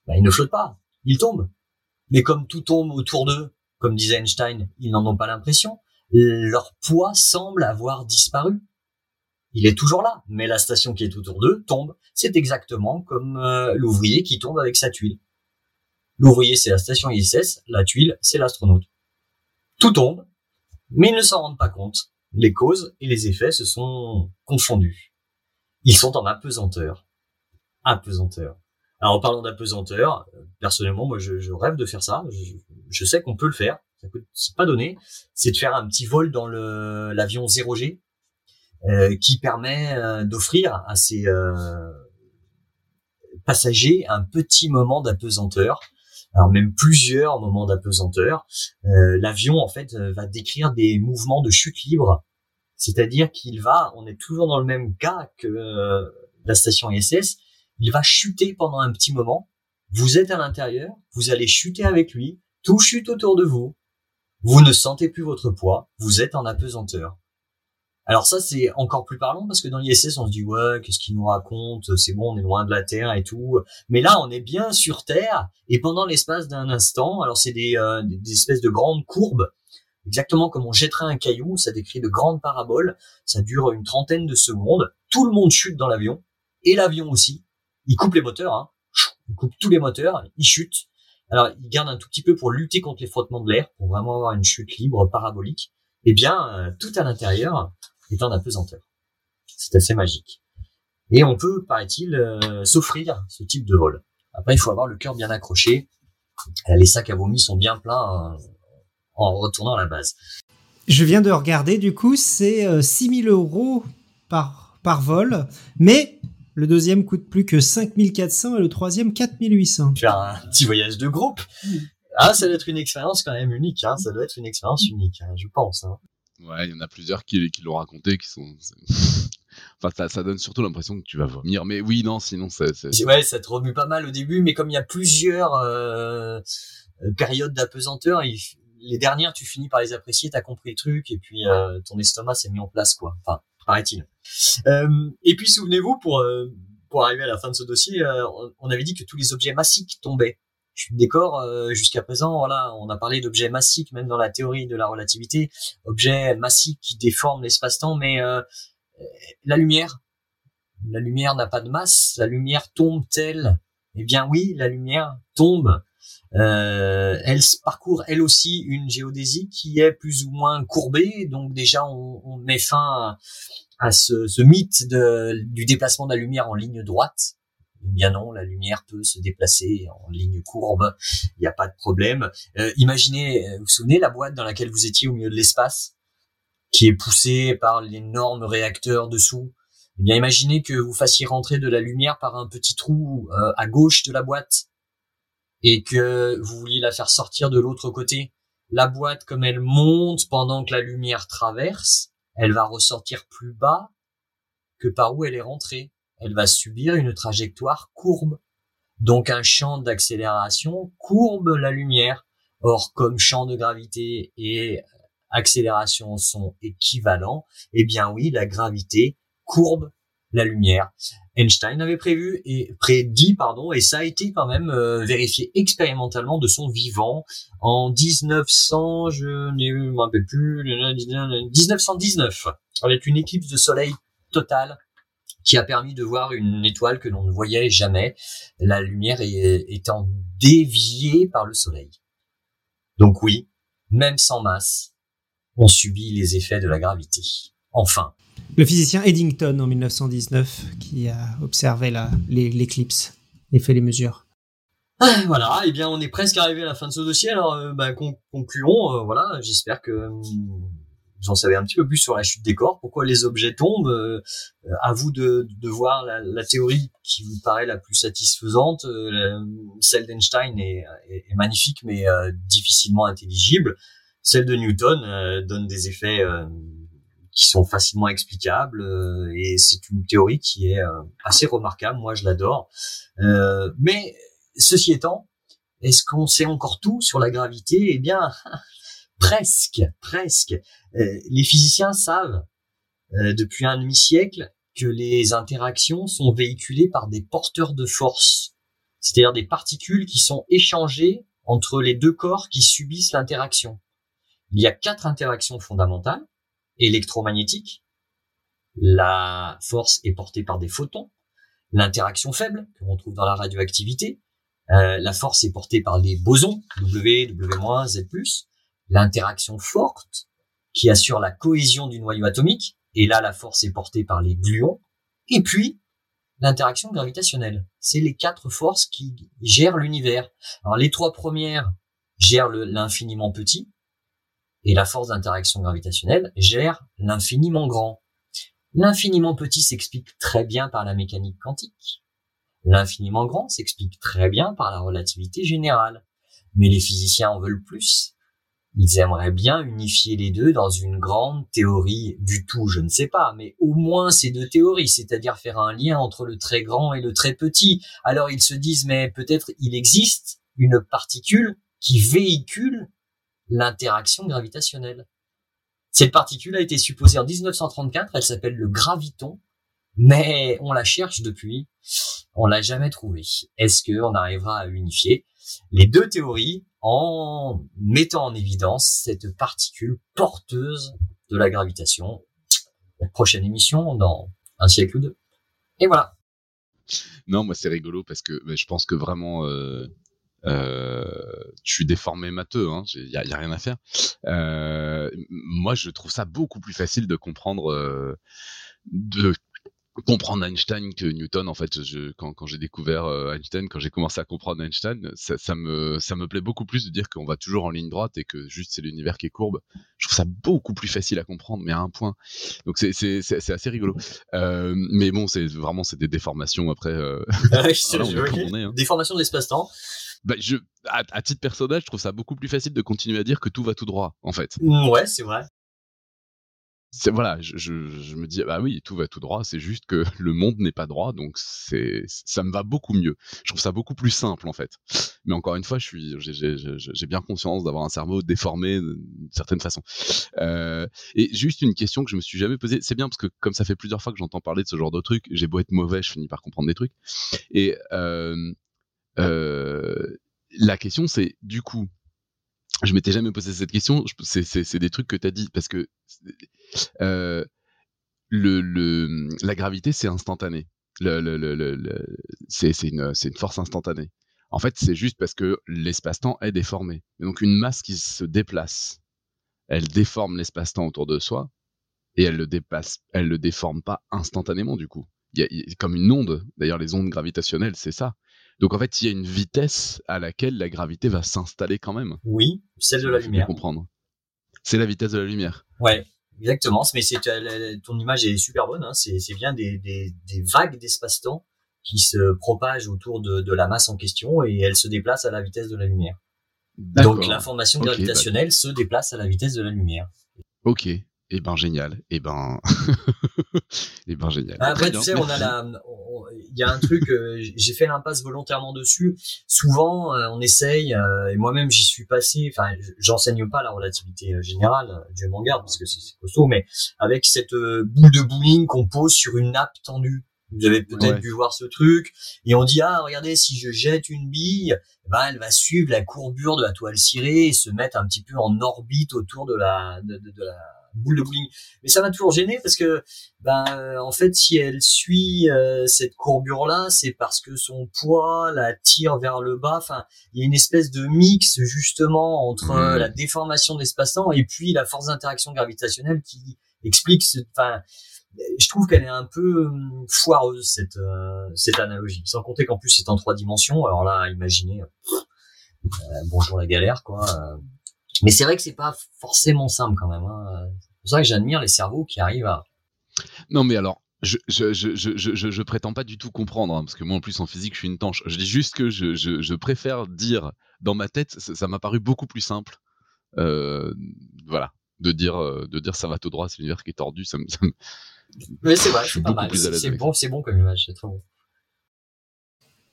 Ben, Ils ne flottent pas ils tombent. Mais comme tout tombe autour d'eux, comme disait Einstein, ils n'en ont pas l'impression. Leur poids semble avoir disparu. Il est toujours là, mais la station qui est autour d'eux tombe. C'est exactement comme euh, l'ouvrier qui tombe avec sa tuile. L'ouvrier, c'est la station ISS, la tuile, c'est l'astronaute. Tout tombe, mais ils ne s'en rendent pas compte. Les causes et les effets se sont confondus. Ils sont en apesanteur. Apesanteur. Alors en parlant d'apesanteur, personnellement, moi je, je, rêve de faire ça. Je, je sais qu'on peut le faire. C'est pas donné. C'est de faire un petit vol dans le l'avion 0G euh, qui permet euh, d'offrir à ses euh, passagers un petit moment d'apesanteur. Alors même plusieurs moments d'apesanteur. Euh, l'avion en fait va décrire des mouvements de chute libre C'est-à-dire qu'il va, on est toujours dans le même cas que euh, la station ISS, il va chuter pendant un petit moment. Vous êtes à l'intérieur, vous allez chuter avec lui, tout chute autour de vous. Vous ne sentez plus votre poids, vous êtes en apesanteur. Alors ça, c'est encore plus parlant parce que dans l'ISS, on se dit, ouais, qu'est-ce qu'il nous raconte C'est bon, on est loin de la Terre et tout. Mais là, on est bien sur Terre et pendant l'espace d'un instant, alors c'est des, euh, des espèces de grandes courbes, exactement comme on jetterait un caillou, ça décrit de grandes paraboles, ça dure une trentaine de secondes, tout le monde chute dans l'avion, et l'avion aussi. Il coupe les moteurs, hein. il coupe tous les moteurs, il chute. Alors, il garde un tout petit peu pour lutter contre les frottements de l'air, pour vraiment avoir une chute libre, parabolique. Eh bien, euh, tout à l'intérieur, est en apesanteur. C'est assez magique. Et on peut, paraît-il, euh, s'offrir ce type de vol. Après, il faut avoir le cœur bien accroché. Les sacs à vomi sont bien pleins euh, en retournant à la base. Je viens de regarder, du coup, c'est 6000 euh, euros par, par vol, mais le deuxième coûte plus que 5400 et le troisième 4800. Faire un petit voyage de groupe. Ah, ça doit être une expérience quand même unique. Hein. Ça doit être une expérience unique, hein, je pense. Hein. Ouais, il y en a plusieurs qui, qui l'ont raconté, qui sont. enfin, ça, ça, donne surtout l'impression que tu vas vomir. Mais oui, non, sinon, c'est. Ouais, ça te remue pas mal au début, mais comme il y a plusieurs euh, euh périodes d'apesanteur, les dernières, tu finis par les apprécier, t'as compris le truc, et puis euh, ton estomac s'est mis en place, quoi. Enfin, paraît-il. Euh, et puis, souvenez-vous, pour euh, pour arriver à la fin de ce dossier, on avait dit que tous les objets massiques tombaient. Je décor euh, jusqu'à présent voilà on a parlé d'objets massiques même dans la théorie de la relativité objets massiques qui déforment l'espace-temps mais euh, la lumière. La lumière n'a pas de masse la lumière tombe telle. Eh bien oui la lumière tombe euh, elle parcourt elle aussi une géodésie qui est plus ou moins courbée donc déjà on, on met fin à, ce, ce, mythe de, du déplacement de la lumière en ligne droite eh bien non, la lumière peut se déplacer en ligne courbe, il n'y a pas de problème. Euh, imaginez, euh, vous vous souvenez la boîte dans laquelle vous étiez au milieu de l'espace, qui est poussée par l'énorme réacteur dessous? Eh bien, imaginez que vous fassiez rentrer de la lumière par un petit trou euh, à gauche de la boîte et que vous vouliez la faire sortir de l'autre côté. La boîte, comme elle monte pendant que la lumière traverse, elle va ressortir plus bas que par où elle est rentrée elle va subir une trajectoire courbe. Donc un champ d'accélération courbe la lumière. Or, comme champ de gravité et accélération sont équivalents, eh bien oui, la gravité courbe la lumière. Einstein avait prévu et prédit, pardon, et ça a été quand même euh, vérifié expérimentalement de son vivant en 1900, je ne me rappelle plus, 1919, avec une éclipse de soleil totale qui a permis de voir une étoile que l'on ne voyait jamais, la lumière étant déviée par le soleil. Donc oui, même sans masse, on subit les effets de la gravité. Enfin. Le physicien Eddington en 1919 qui a observé l'éclipse et fait les mesures. Ah, voilà, et eh bien on est presque arrivé à la fin de ce dossier. Alors, euh, bah, concluons. Euh, voilà, j'espère que hum, vous en savez un petit peu plus sur la chute des corps, pourquoi les objets tombent. Euh, à vous de, voir la, théorie qui vous paraît la plus satisfaisante. Euh, celle d'Einstein est, magnifique, mais euh, difficilement intelligible. Celle de Newton euh, donne des effets qui sont facilement explicables, et c'est une théorie qui est assez remarquable. Moi, je l'adore. mais ceci étant, est-ce qu'on sait encore tout sur la gravité? Eh bien, presque, presque. Euh, les physiciens savent euh, depuis un demi-siècle que les interactions sont véhiculées par des porteurs de force, c'est-à-dire des particules qui sont échangées entre les deux corps qui subissent l'interaction. Il y a quatre interactions fondamentales électromagnétiques. La force est portée par des photons. L'interaction faible que l'on trouve dans la radioactivité. Euh, la force est portée par les bosons W, W-, Z+. L'interaction forte qui assure la cohésion du noyau atomique, et là la force est portée par les gluons, et puis l'interaction gravitationnelle. C'est les quatre forces qui gèrent l'univers. Alors les trois premières gèrent l'infiniment petit, et la force d'interaction gravitationnelle gère l'infiniment grand. L'infiniment petit s'explique très bien par la mécanique quantique. L'infiniment grand s'explique très bien par la relativité générale. Mais les physiciens en veulent plus ils aimeraient bien unifier les deux dans une grande théorie du tout, je ne sais pas, mais au moins ces deux théories, c'est-à-dire faire un lien entre le très grand et le très petit. Alors ils se disent, mais peut-être il existe une particule qui véhicule l'interaction gravitationnelle. Cette particule a été supposée en 1934, elle s'appelle le graviton, mais on la cherche depuis, on l'a jamais trouvée. Est-ce qu'on arrivera à unifier les deux théories en mettant en évidence cette particule porteuse de la gravitation? prochaine émission dans un siècle ou deux. Et voilà. Non, moi c'est rigolo parce que je pense que vraiment euh, euh, je suis déformé matheux, il hein, y, a, rien à faire. Euh, moi je trouve ça beaucoup plus facile de comprendre de comprendre Einstein que Newton en fait. Je, quand, quand j'ai découvert euh, Einstein quand j'ai commencé à comprendre Einstein ça, ça, me ça me plaît beaucoup plus de dire qu'on va toujours en ligne droite et que juste c'est l'univers qui est courbe. Je trouve ça beaucoup plus facile à comprendre mais à un point. Donc c'est c'est c'est assez rigolo. Euh, mais bon c'est vraiment c'est des déformations après euh... ah, hein. déformation de l'espace-temps bah, je, à, à, titre personnel, je trouve ça beaucoup plus facile de continuer à dire que tout va tout droit, en fait. Ouais, c'est vrai voilà, je, je, je, me dis bah oui, tout va tout droit. C'est juste que le monde n'est pas droit, donc c'est ça me va beaucoup mieux. Je trouve ça beaucoup plus simple en fait. Mais encore une fois, je suis j'ai bien conscience d'avoir un cerveau déformé d'une certaine façon. Euh, et juste une question que je me suis jamais posée. C'est bien parce que comme ça fait plusieurs fois que j'entends parler de ce genre de trucs, j'ai beau être mauvais, je finis par comprendre des trucs. Et euh, la question c'est du coup je m'étais jamais posé cette question. C'est des trucs que tu as dit parce que euh, la gravité, c'est instantané. C'est une, force instantanée. En fait, c'est juste parce que l'espace-temps est déformé. Donc, une masse qui se déplace, elle déforme l'espace-temps autour de soi et elle le le déforme pas instantanément du coup. Comme une onde. D'ailleurs, les ondes gravitationnelles, c'est ça. Donc en fait, il y a une vitesse à laquelle la gravité va s'installer quand même. Oui, celle de la lumière. comprendre. C'est la vitesse de la lumière. Ouais, exactement. Mais c'est euh, ton image est super bonne. Hein. C'est bien des, des, des vagues d'espace-temps qui se propagent autour de, de, la masse en question et elle se déplace à la vitesse de la lumière. Donc l'information gravitationnelle bah se déplace à la vitesse de la lumière. Ok, eh ben génial. Eh ben, eh ben génial. Après, tu sais, on a la, il y a un truc, euh, j'ai fait l'impasse volontairement dessus. Souvent, euh, on essaye, euh, et moi-même j'y suis passé. Enfin, j'enseigne pas la relativité générale, Dieu m'en garde parce que c'est costaud, mais avec cette boule de bowling qu'on pose sur une nappe tendue. Vous avez peut-être dû voir ce truc. Et on dit, ah, regardez, si je jette une bille, eh ben, elle va suivre la courbure de la toile cirée et se mettre un petit peu en orbite autour de la, de, de la, boule de bowling. Mais ça m'a toujours gêné parce que, ben, en fait, si elle suit euh, cette courbure-là, c'est parce que son poids la tire vers le bas. Enfin, il y a une espèce de mix justement entre mmh. la déformation de l'espace-temps et puis la force d'interaction gravitationnelle qui explique. Enfin, je trouve qu'elle est un peu hum, foireuse cette euh, cette analogie. Sans compter qu'en plus c'est en trois dimensions. Alors là, imaginez. Euh, bonjour la galère, quoi. Mais c'est vrai que c'est pas forcément simple quand même. Hein. C'est pour ça que j'admire les cerveaux qui arrivent à. Non, mais alors, je, je, je, je, je, prétends pas du tout comprendre, hein, parce que moi en plus en physique je suis une tanche. Je dis juste que je, je, je préfère dire dans ma tête, ça m'a paru beaucoup plus simple. Euh, voilà, de dire, euh, de dire ça va tout droit, c'est l'univers qui est tordu, ça me. Ça Mais c'est vrai, c'est pas mal. C'est bon, c'est bon comme image, c'est très bon.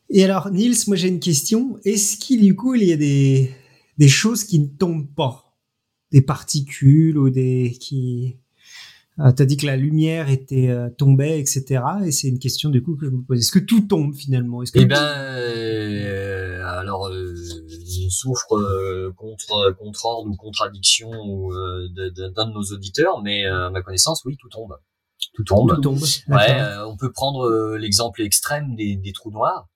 Et alors, Niels, moi j'ai une question. Est-ce qu'il du coup il y a des des choses qui ne tombent pas, des particules ou des qui. Euh, T'as dit que la lumière était euh, tombait, etc. Et c'est une question du coup que je me pose. Est-ce que tout tombe finalement? Est-ce que Eh ben, euh, alors euh, je souffre euh, contre contre ordre ou contradiction d'un de, de, nos auditeurs, mais à ma connaissance, oui, tout tombe. Tout tombe. Tout tombe. Ouais, on peut prendre l'exemple extrême des, des, trous noirs,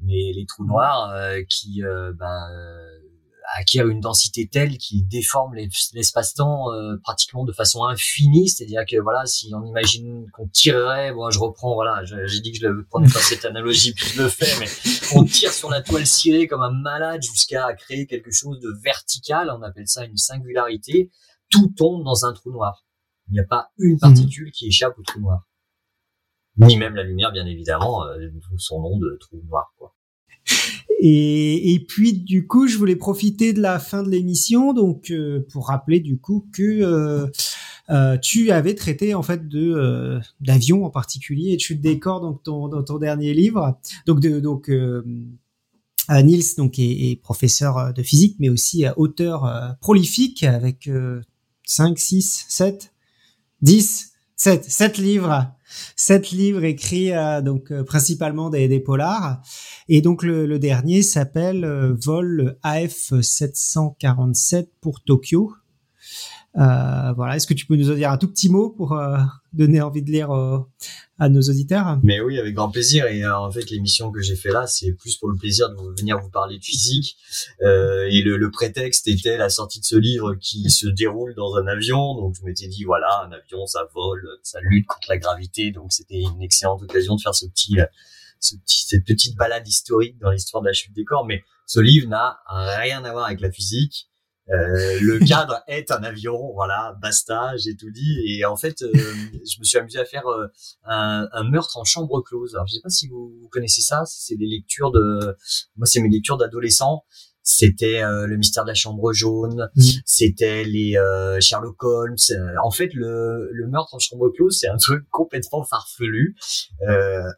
mais les trous noirs qui ben acquiert une densité telle qui déforme l'espace-temps euh, pratiquement de façon infinie. C'est-à-dire que voilà, si on imagine qu'on tirerait, bon, je reprends, voilà, j'ai dit que je ne prenais pas cette analogie, puis je le fais, mais on tire sur la toile cirée comme un malade jusqu'à créer quelque chose de vertical. On appelle ça une singularité. Tout tombe dans un trou noir. Il n'y a pas une mhm. particule qui échappe au trou noir. Ni même la lumière, bien évidemment, euh, son nom de trou noir, quoi. Et, et, puis du coup, je voulais profiter de la fin de l'émission donc euh, pour rappeler du coup que euh, euh, tu avais traité en fait de euh, d'avions en particulier et de chute des donc ton, dans ton dernier livre. Donc de donc Niels donc est, est, professeur de physique mais aussi auteur prolifique avec 5 6 7 10 7 7 livres sept livres écrits euh, donc euh, principalement des, des, polars. Et donc le, le dernier s'appelle euh, Vol AF 747 pour Tokyo. Euh, voilà, est-ce que tu peux nous dire un tout petit mot pour euh, donner envie de lire euh, à nos auditeurs? Mais oui, avec grand plaisir. Et en fait, l'émission que j'ai fait là, c'est plus pour le plaisir de venir vous parler de physique. et le, le, prétexte était la sortie de ce livre qui se déroule dans un avion. Donc je m'étais dit, voilà, un avion, ça vole, ça lutte contre la gravité. Donc c'était une excellente occasion de faire ce petit, ce petit, cette petite balade historique dans l'histoire de la chute des corps. Mais ce livre n'a rien à voir avec la physique. Euh, le cadre est un avion, voilà, basta, j'ai tout dit. Et en fait, euh, je me suis amusé à faire euh, un, un, meurtre en chambre close. Alors, je sais pas si vous, vous connaissez ça. C'est des lectures de, moi, c'est mes lectures d'adolescents. C'était le mystère de la chambre jaune. Mmh. C'était les Sherlock Holmes. en fait, le, le meurtre en chambre close, c'est un truc complètement farfelu.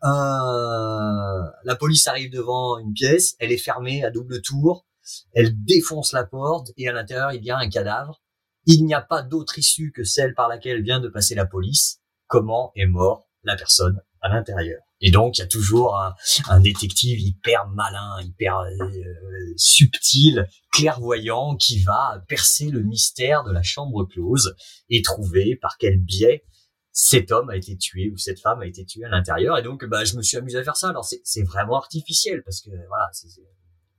un, la police arrive devant une pièce, elle est fermée à double tour elle défonce la porte et à l'intérieur, il y a un cadavre. Il n'y a pas d'autre issue que celle par laquelle vient de passer la police. Comment est mort la personne à l'intérieur? Et donc, il y a toujours un, détective hyper malin, hyper euh, subtil, clairvoyant, qui va percer le mystère de la chambre close et trouver par quel biais cet homme a été tué ou cette femme a été tuée à l'intérieur. Et donc, bah, je me suis amusé à faire ça. Alors, c'est vraiment artificiel parce que voilà,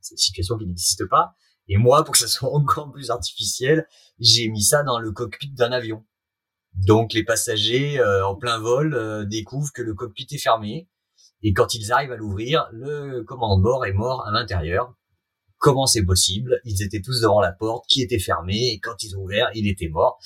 c'est une situation qui n'existe pas. Et moi, pour que ça soit encore plus artificiel, j'ai mis ça dans le cockpit d'un avion. Donc les passagers euh, en plein vol euh, découvrent que le cockpit est fermé. Et quand ils arrivent à l'ouvrir, le commandant bord est mort à l'intérieur. Comment c'est possible? Ils étaient tous devant la porte qui était fermée et quand ils ont ouvert, il était mort.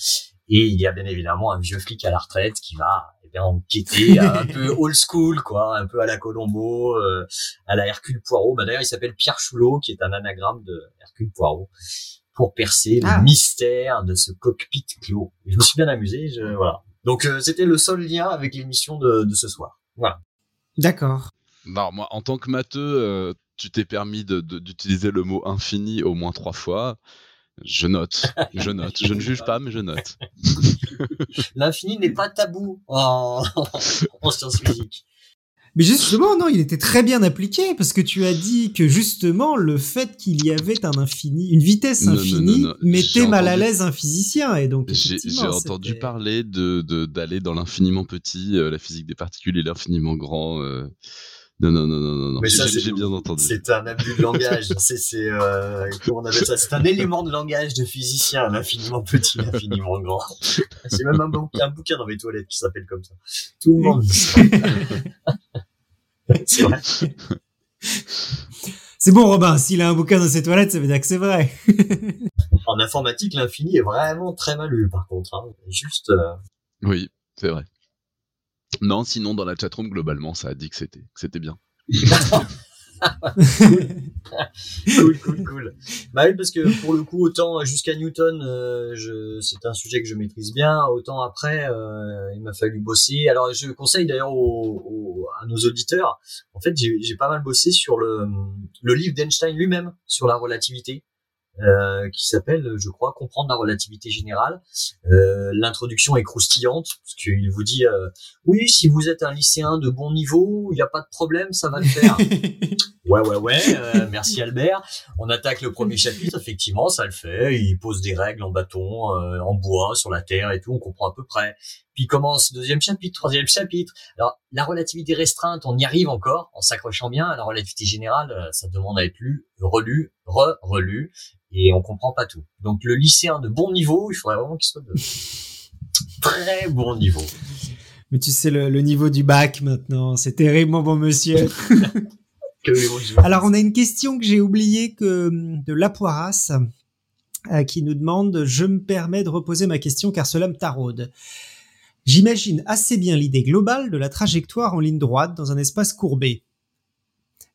Et il y a bien évidemment un vieux flic à la retraite qui va eh bien, enquêter un peu old school, quoi, un peu à la Colombo, euh, à la Hercule Poirot. Bah, D'ailleurs, il s'appelle Pierre Choulot, qui est un anagramme de Hercule Poirot, pour percer le ah. mystère de ce cockpit clos. Et je me suis bien amusé, je, voilà. Donc euh, c'était le seul lien avec l'émission de, de, ce soir. Voilà. D'accord. Non, moi, en tant que matheux, euh, tu t'es permis d'utiliser le mot infini au moins trois fois. Je note, je note. Je ne juge pas, mais je note. L'infini n'est pas tabou en, en sciences physiques. Mais justement, non, il était très bien appliqué parce que tu as dit que justement le fait qu'il y avait un infini, une vitesse infinie, mettait mal à l'aise un physicien et donc. J'ai entendu parler de d'aller dans l'infiniment petit, euh, la physique des particules et l'infiniment grand. Euh, non, non, non, non, non. Mais ça, j'ai bien entendu. C'est un abus de langage. c'est, c'est, euh, comment on appelle ça? C'est un élément de langage de physicien, l'infiniment petit, l'infiniment grand. C'est même un, un, bouquin dans mes toilettes qui s'appelle comme ça. Tout le monde. c'est vrai. C'est bon, Robin. S'il a un bouquin dans ses toilettes, ça veut dire que c'est vrai. en informatique, l'infini est vraiment très mal lu, par contre. Hein. Juste. Euh... Oui, c'est vrai. Non, sinon dans la chatroom globalement, ça a dit que c'était bien. cool, cool, cool. Bah oui, parce que pour le coup, autant jusqu'à Newton, euh, c'est un sujet que je maîtrise bien, autant après, euh, il m'a fallu bosser. Alors, je conseille d'ailleurs à nos auditeurs, en fait, j'ai, j'ai pas mal bossé sur le, le livre d'Einstein lui-même sur la relativité. Euh, qui s'appelle, je crois, Comprendre la relativité générale. Euh, L'introduction est croustillante, parce qu'il vous dit, euh, oui, si vous êtes un lycéen de bon niveau, il n'y a pas de problème, ça va le faire. ouais, ouais, ouais, euh, merci Albert. On attaque le premier chapitre, effectivement, ça le fait. Il pose des règles en bâton, euh, en bois, sur la Terre et tout, on comprend à peu près. Puis commence deuxième chapitre, troisième chapitre. Alors, la relativité restreinte, on y arrive encore, en s'accrochant bien. À la relativité générale, ça demande à être lu, relu, re-relu et on comprend pas tout. Donc le lycéen de bon niveau, il faudrait vraiment qu'il soit de très bon niveau. Mais tu sais le, niveau du bac maintenant, c'est terrible mon bon monsieur. Alors on a une question que j'ai oubliée que de Lapoiras euh, qui nous demande je me permets de reposer ma question car cela me taraude. J'imagine assez bien l'idée globale de la trajectoire en ligne droite dans un espace courbé.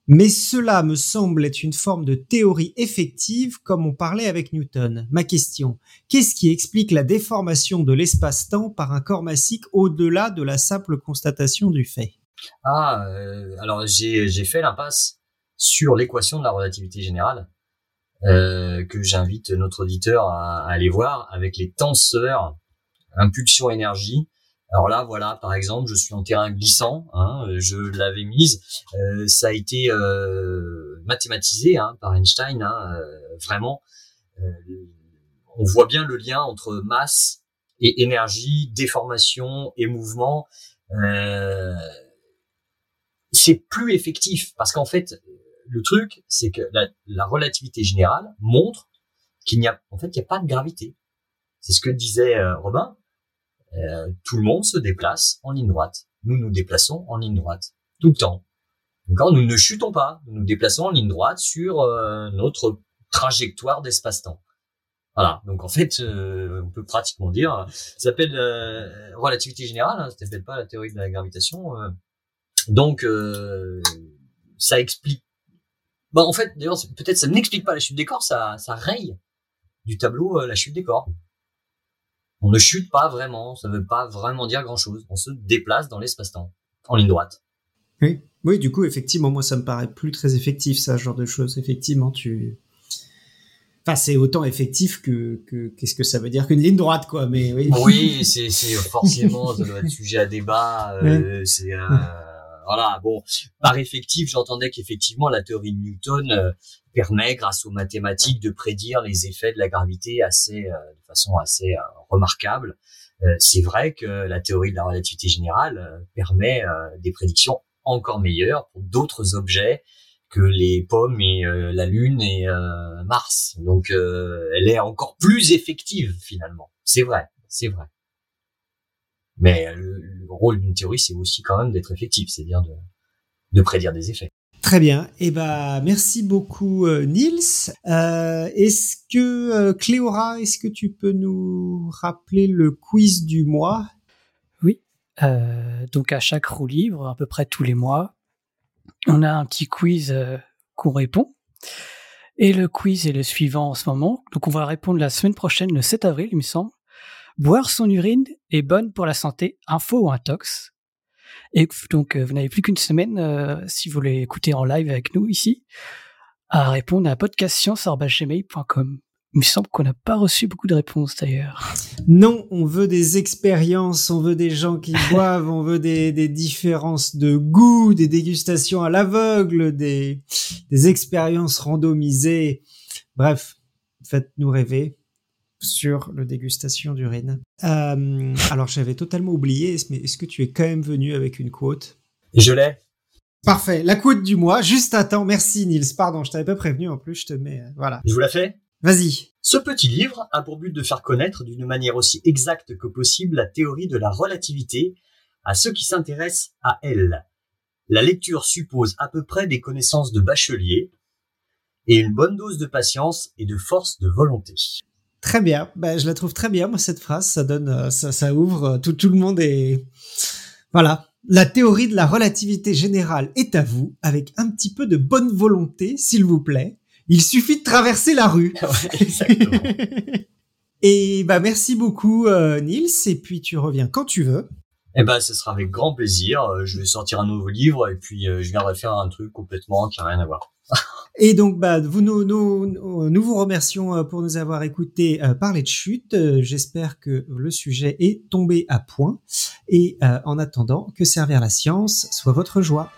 Mais cela me semble être une forme de théorie effective comme on parlait avec Newton. Ma question, qu'est-ce qui explique la déformation de l'espace-temps par un corps massique au-delà de la simple constatation du fait? Ah, euh, alors j'ai fait l'impasse sur l'équation de la relativité générale euh, que j'invite notre auditeur à, aller voir avec les tenseurs impulsion énergie. Alors là, voilà, par exemple, je suis en terrain glissant, hein, je l'avais mise, euh, ça a été euh, mathématisé hein, par Einstein, hein, vraiment. on voit bien le lien entre masse et énergie, déformation et mouvement. c'est plus effectif parce qu'en fait, le truc, c'est que la, relativité générale montre qu'il n'y a, en fait, il n'y a pas de gravité. C'est ce que disait euh, Robin. Euh, tout le monde se déplace en ligne droite. Nous nous déplaçons en ligne droite tout le temps. D'accord? Nous ne chutons pas. Nous nous déplaçons en ligne droite sur euh, notre trajectoire d'espace-temps. Voilà. Donc en fait, on peut pratiquement dire, ça s'appelle relativité générale. Hein, ça s'appelle pas la théorie de la gravitation. donc ça explique bah en fait, d'ailleurs, peut-être ça n'explique pas la chute des corps, ça, ça raye du tableau euh, la chute des corps. On ne chute pas vraiment, ça veut pas vraiment dire grand-chose. On se déplace dans l'espace-temps, en ligne droite. Oui, oui, du coup, effectivement, moi, ça me paraît plus très effectif, ça, ce genre de choses. Effectivement, tu... Enfin, c'est autant effectif que, qu'est-ce que ça veut dire qu'une ligne droite, quoi. Mais oui. Oui, c'est, forcément, ça doit être sujet à débat. Euh, c'est, euh, voilà, bon, par effectif, j'entendais qu'effectivement la théorie de Newton euh, permet, grâce aux mathématiques, de prédire les effets de la gravité assez, euh, de façon assez euh, remarquable. c'est vrai que la théorie de la relativité générale permet des prédictions encore meilleures pour d'autres objets que les pommes et la Lune et Mars. Donc, elle est encore plus effective finalement. C'est vrai, c'est vrai. Mais le, rôle d'une théorie, c'est aussi quand même d'être effectif, c'est-à-dire de, de prédire des effets. Très bien. Eh ben, merci beaucoup, euh, Nils. Euh, est-ce que euh, Cléora, est-ce que tu peux nous rappeler le quiz du mois? Oui. donc à chaque roue livre, à peu près tous les mois, on a un petit quiz qu'on répond. Et le quiz est le suivant en ce moment. Donc on va répondre la semaine prochaine, le 7 avril, il me semble. Boire son urine est bonne pour la santé, info ou intox. Et donc, euh, vous n'avez plus qu'une semaine, euh, si vous voulez écouter en live avec nous ici, à répondre à podcastscience.gmail.com. Il me semble qu'on n'a pas reçu beaucoup de réponses d'ailleurs. Non, on veut des expériences, on veut des gens qui boivent, on veut des, des, différences de goût, des dégustations à l'aveugle, des, des expériences randomisées. Bref, faites-nous rêver sur le dégustation d'urine. Euh, alors j'avais totalement oublié, mais est-ce que tu es quand même venu avec une quote? Je l'ai. Parfait, la quote du mois. Juste à temps. Merci Nils. Pardon, je t'avais pas prévenu en plus. Je te mets. Euh, voilà. Je vous la fais? Vas-y. Ce petit livre a pour but de faire connaître d'une manière aussi exacte que possible la théorie de la relativité à ceux qui s'intéressent à elle. La lecture suppose à peu près des connaissances de bachelier et une bonne dose de patience et de force de volonté. Très bien. Ben, je la trouve très bien, moi, cette phrase. Ça donne, euh, ça, ça ouvre. Euh, tout, tout le monde est, voilà. La théorie de la relativité générale est à vous, avec un petit peu de bonne volonté, s'il vous plaît. Il suffit de traverser la rue. exactement. et bah merci beaucoup euh, Nils et puis tu reviens quand tu veux. Eh ben ce sera avec grand plaisir. Je vais sortir un nouveau livre et puis je viendrai faire un truc complètement qui n'a rien à voir. Et donc, bah, nous, vous remercions euh, pour nous avoir écouté euh, parler de chute. Euh, j'espère que le sujet est tombé à point. Et en attendant, que servir la science soit votre joie.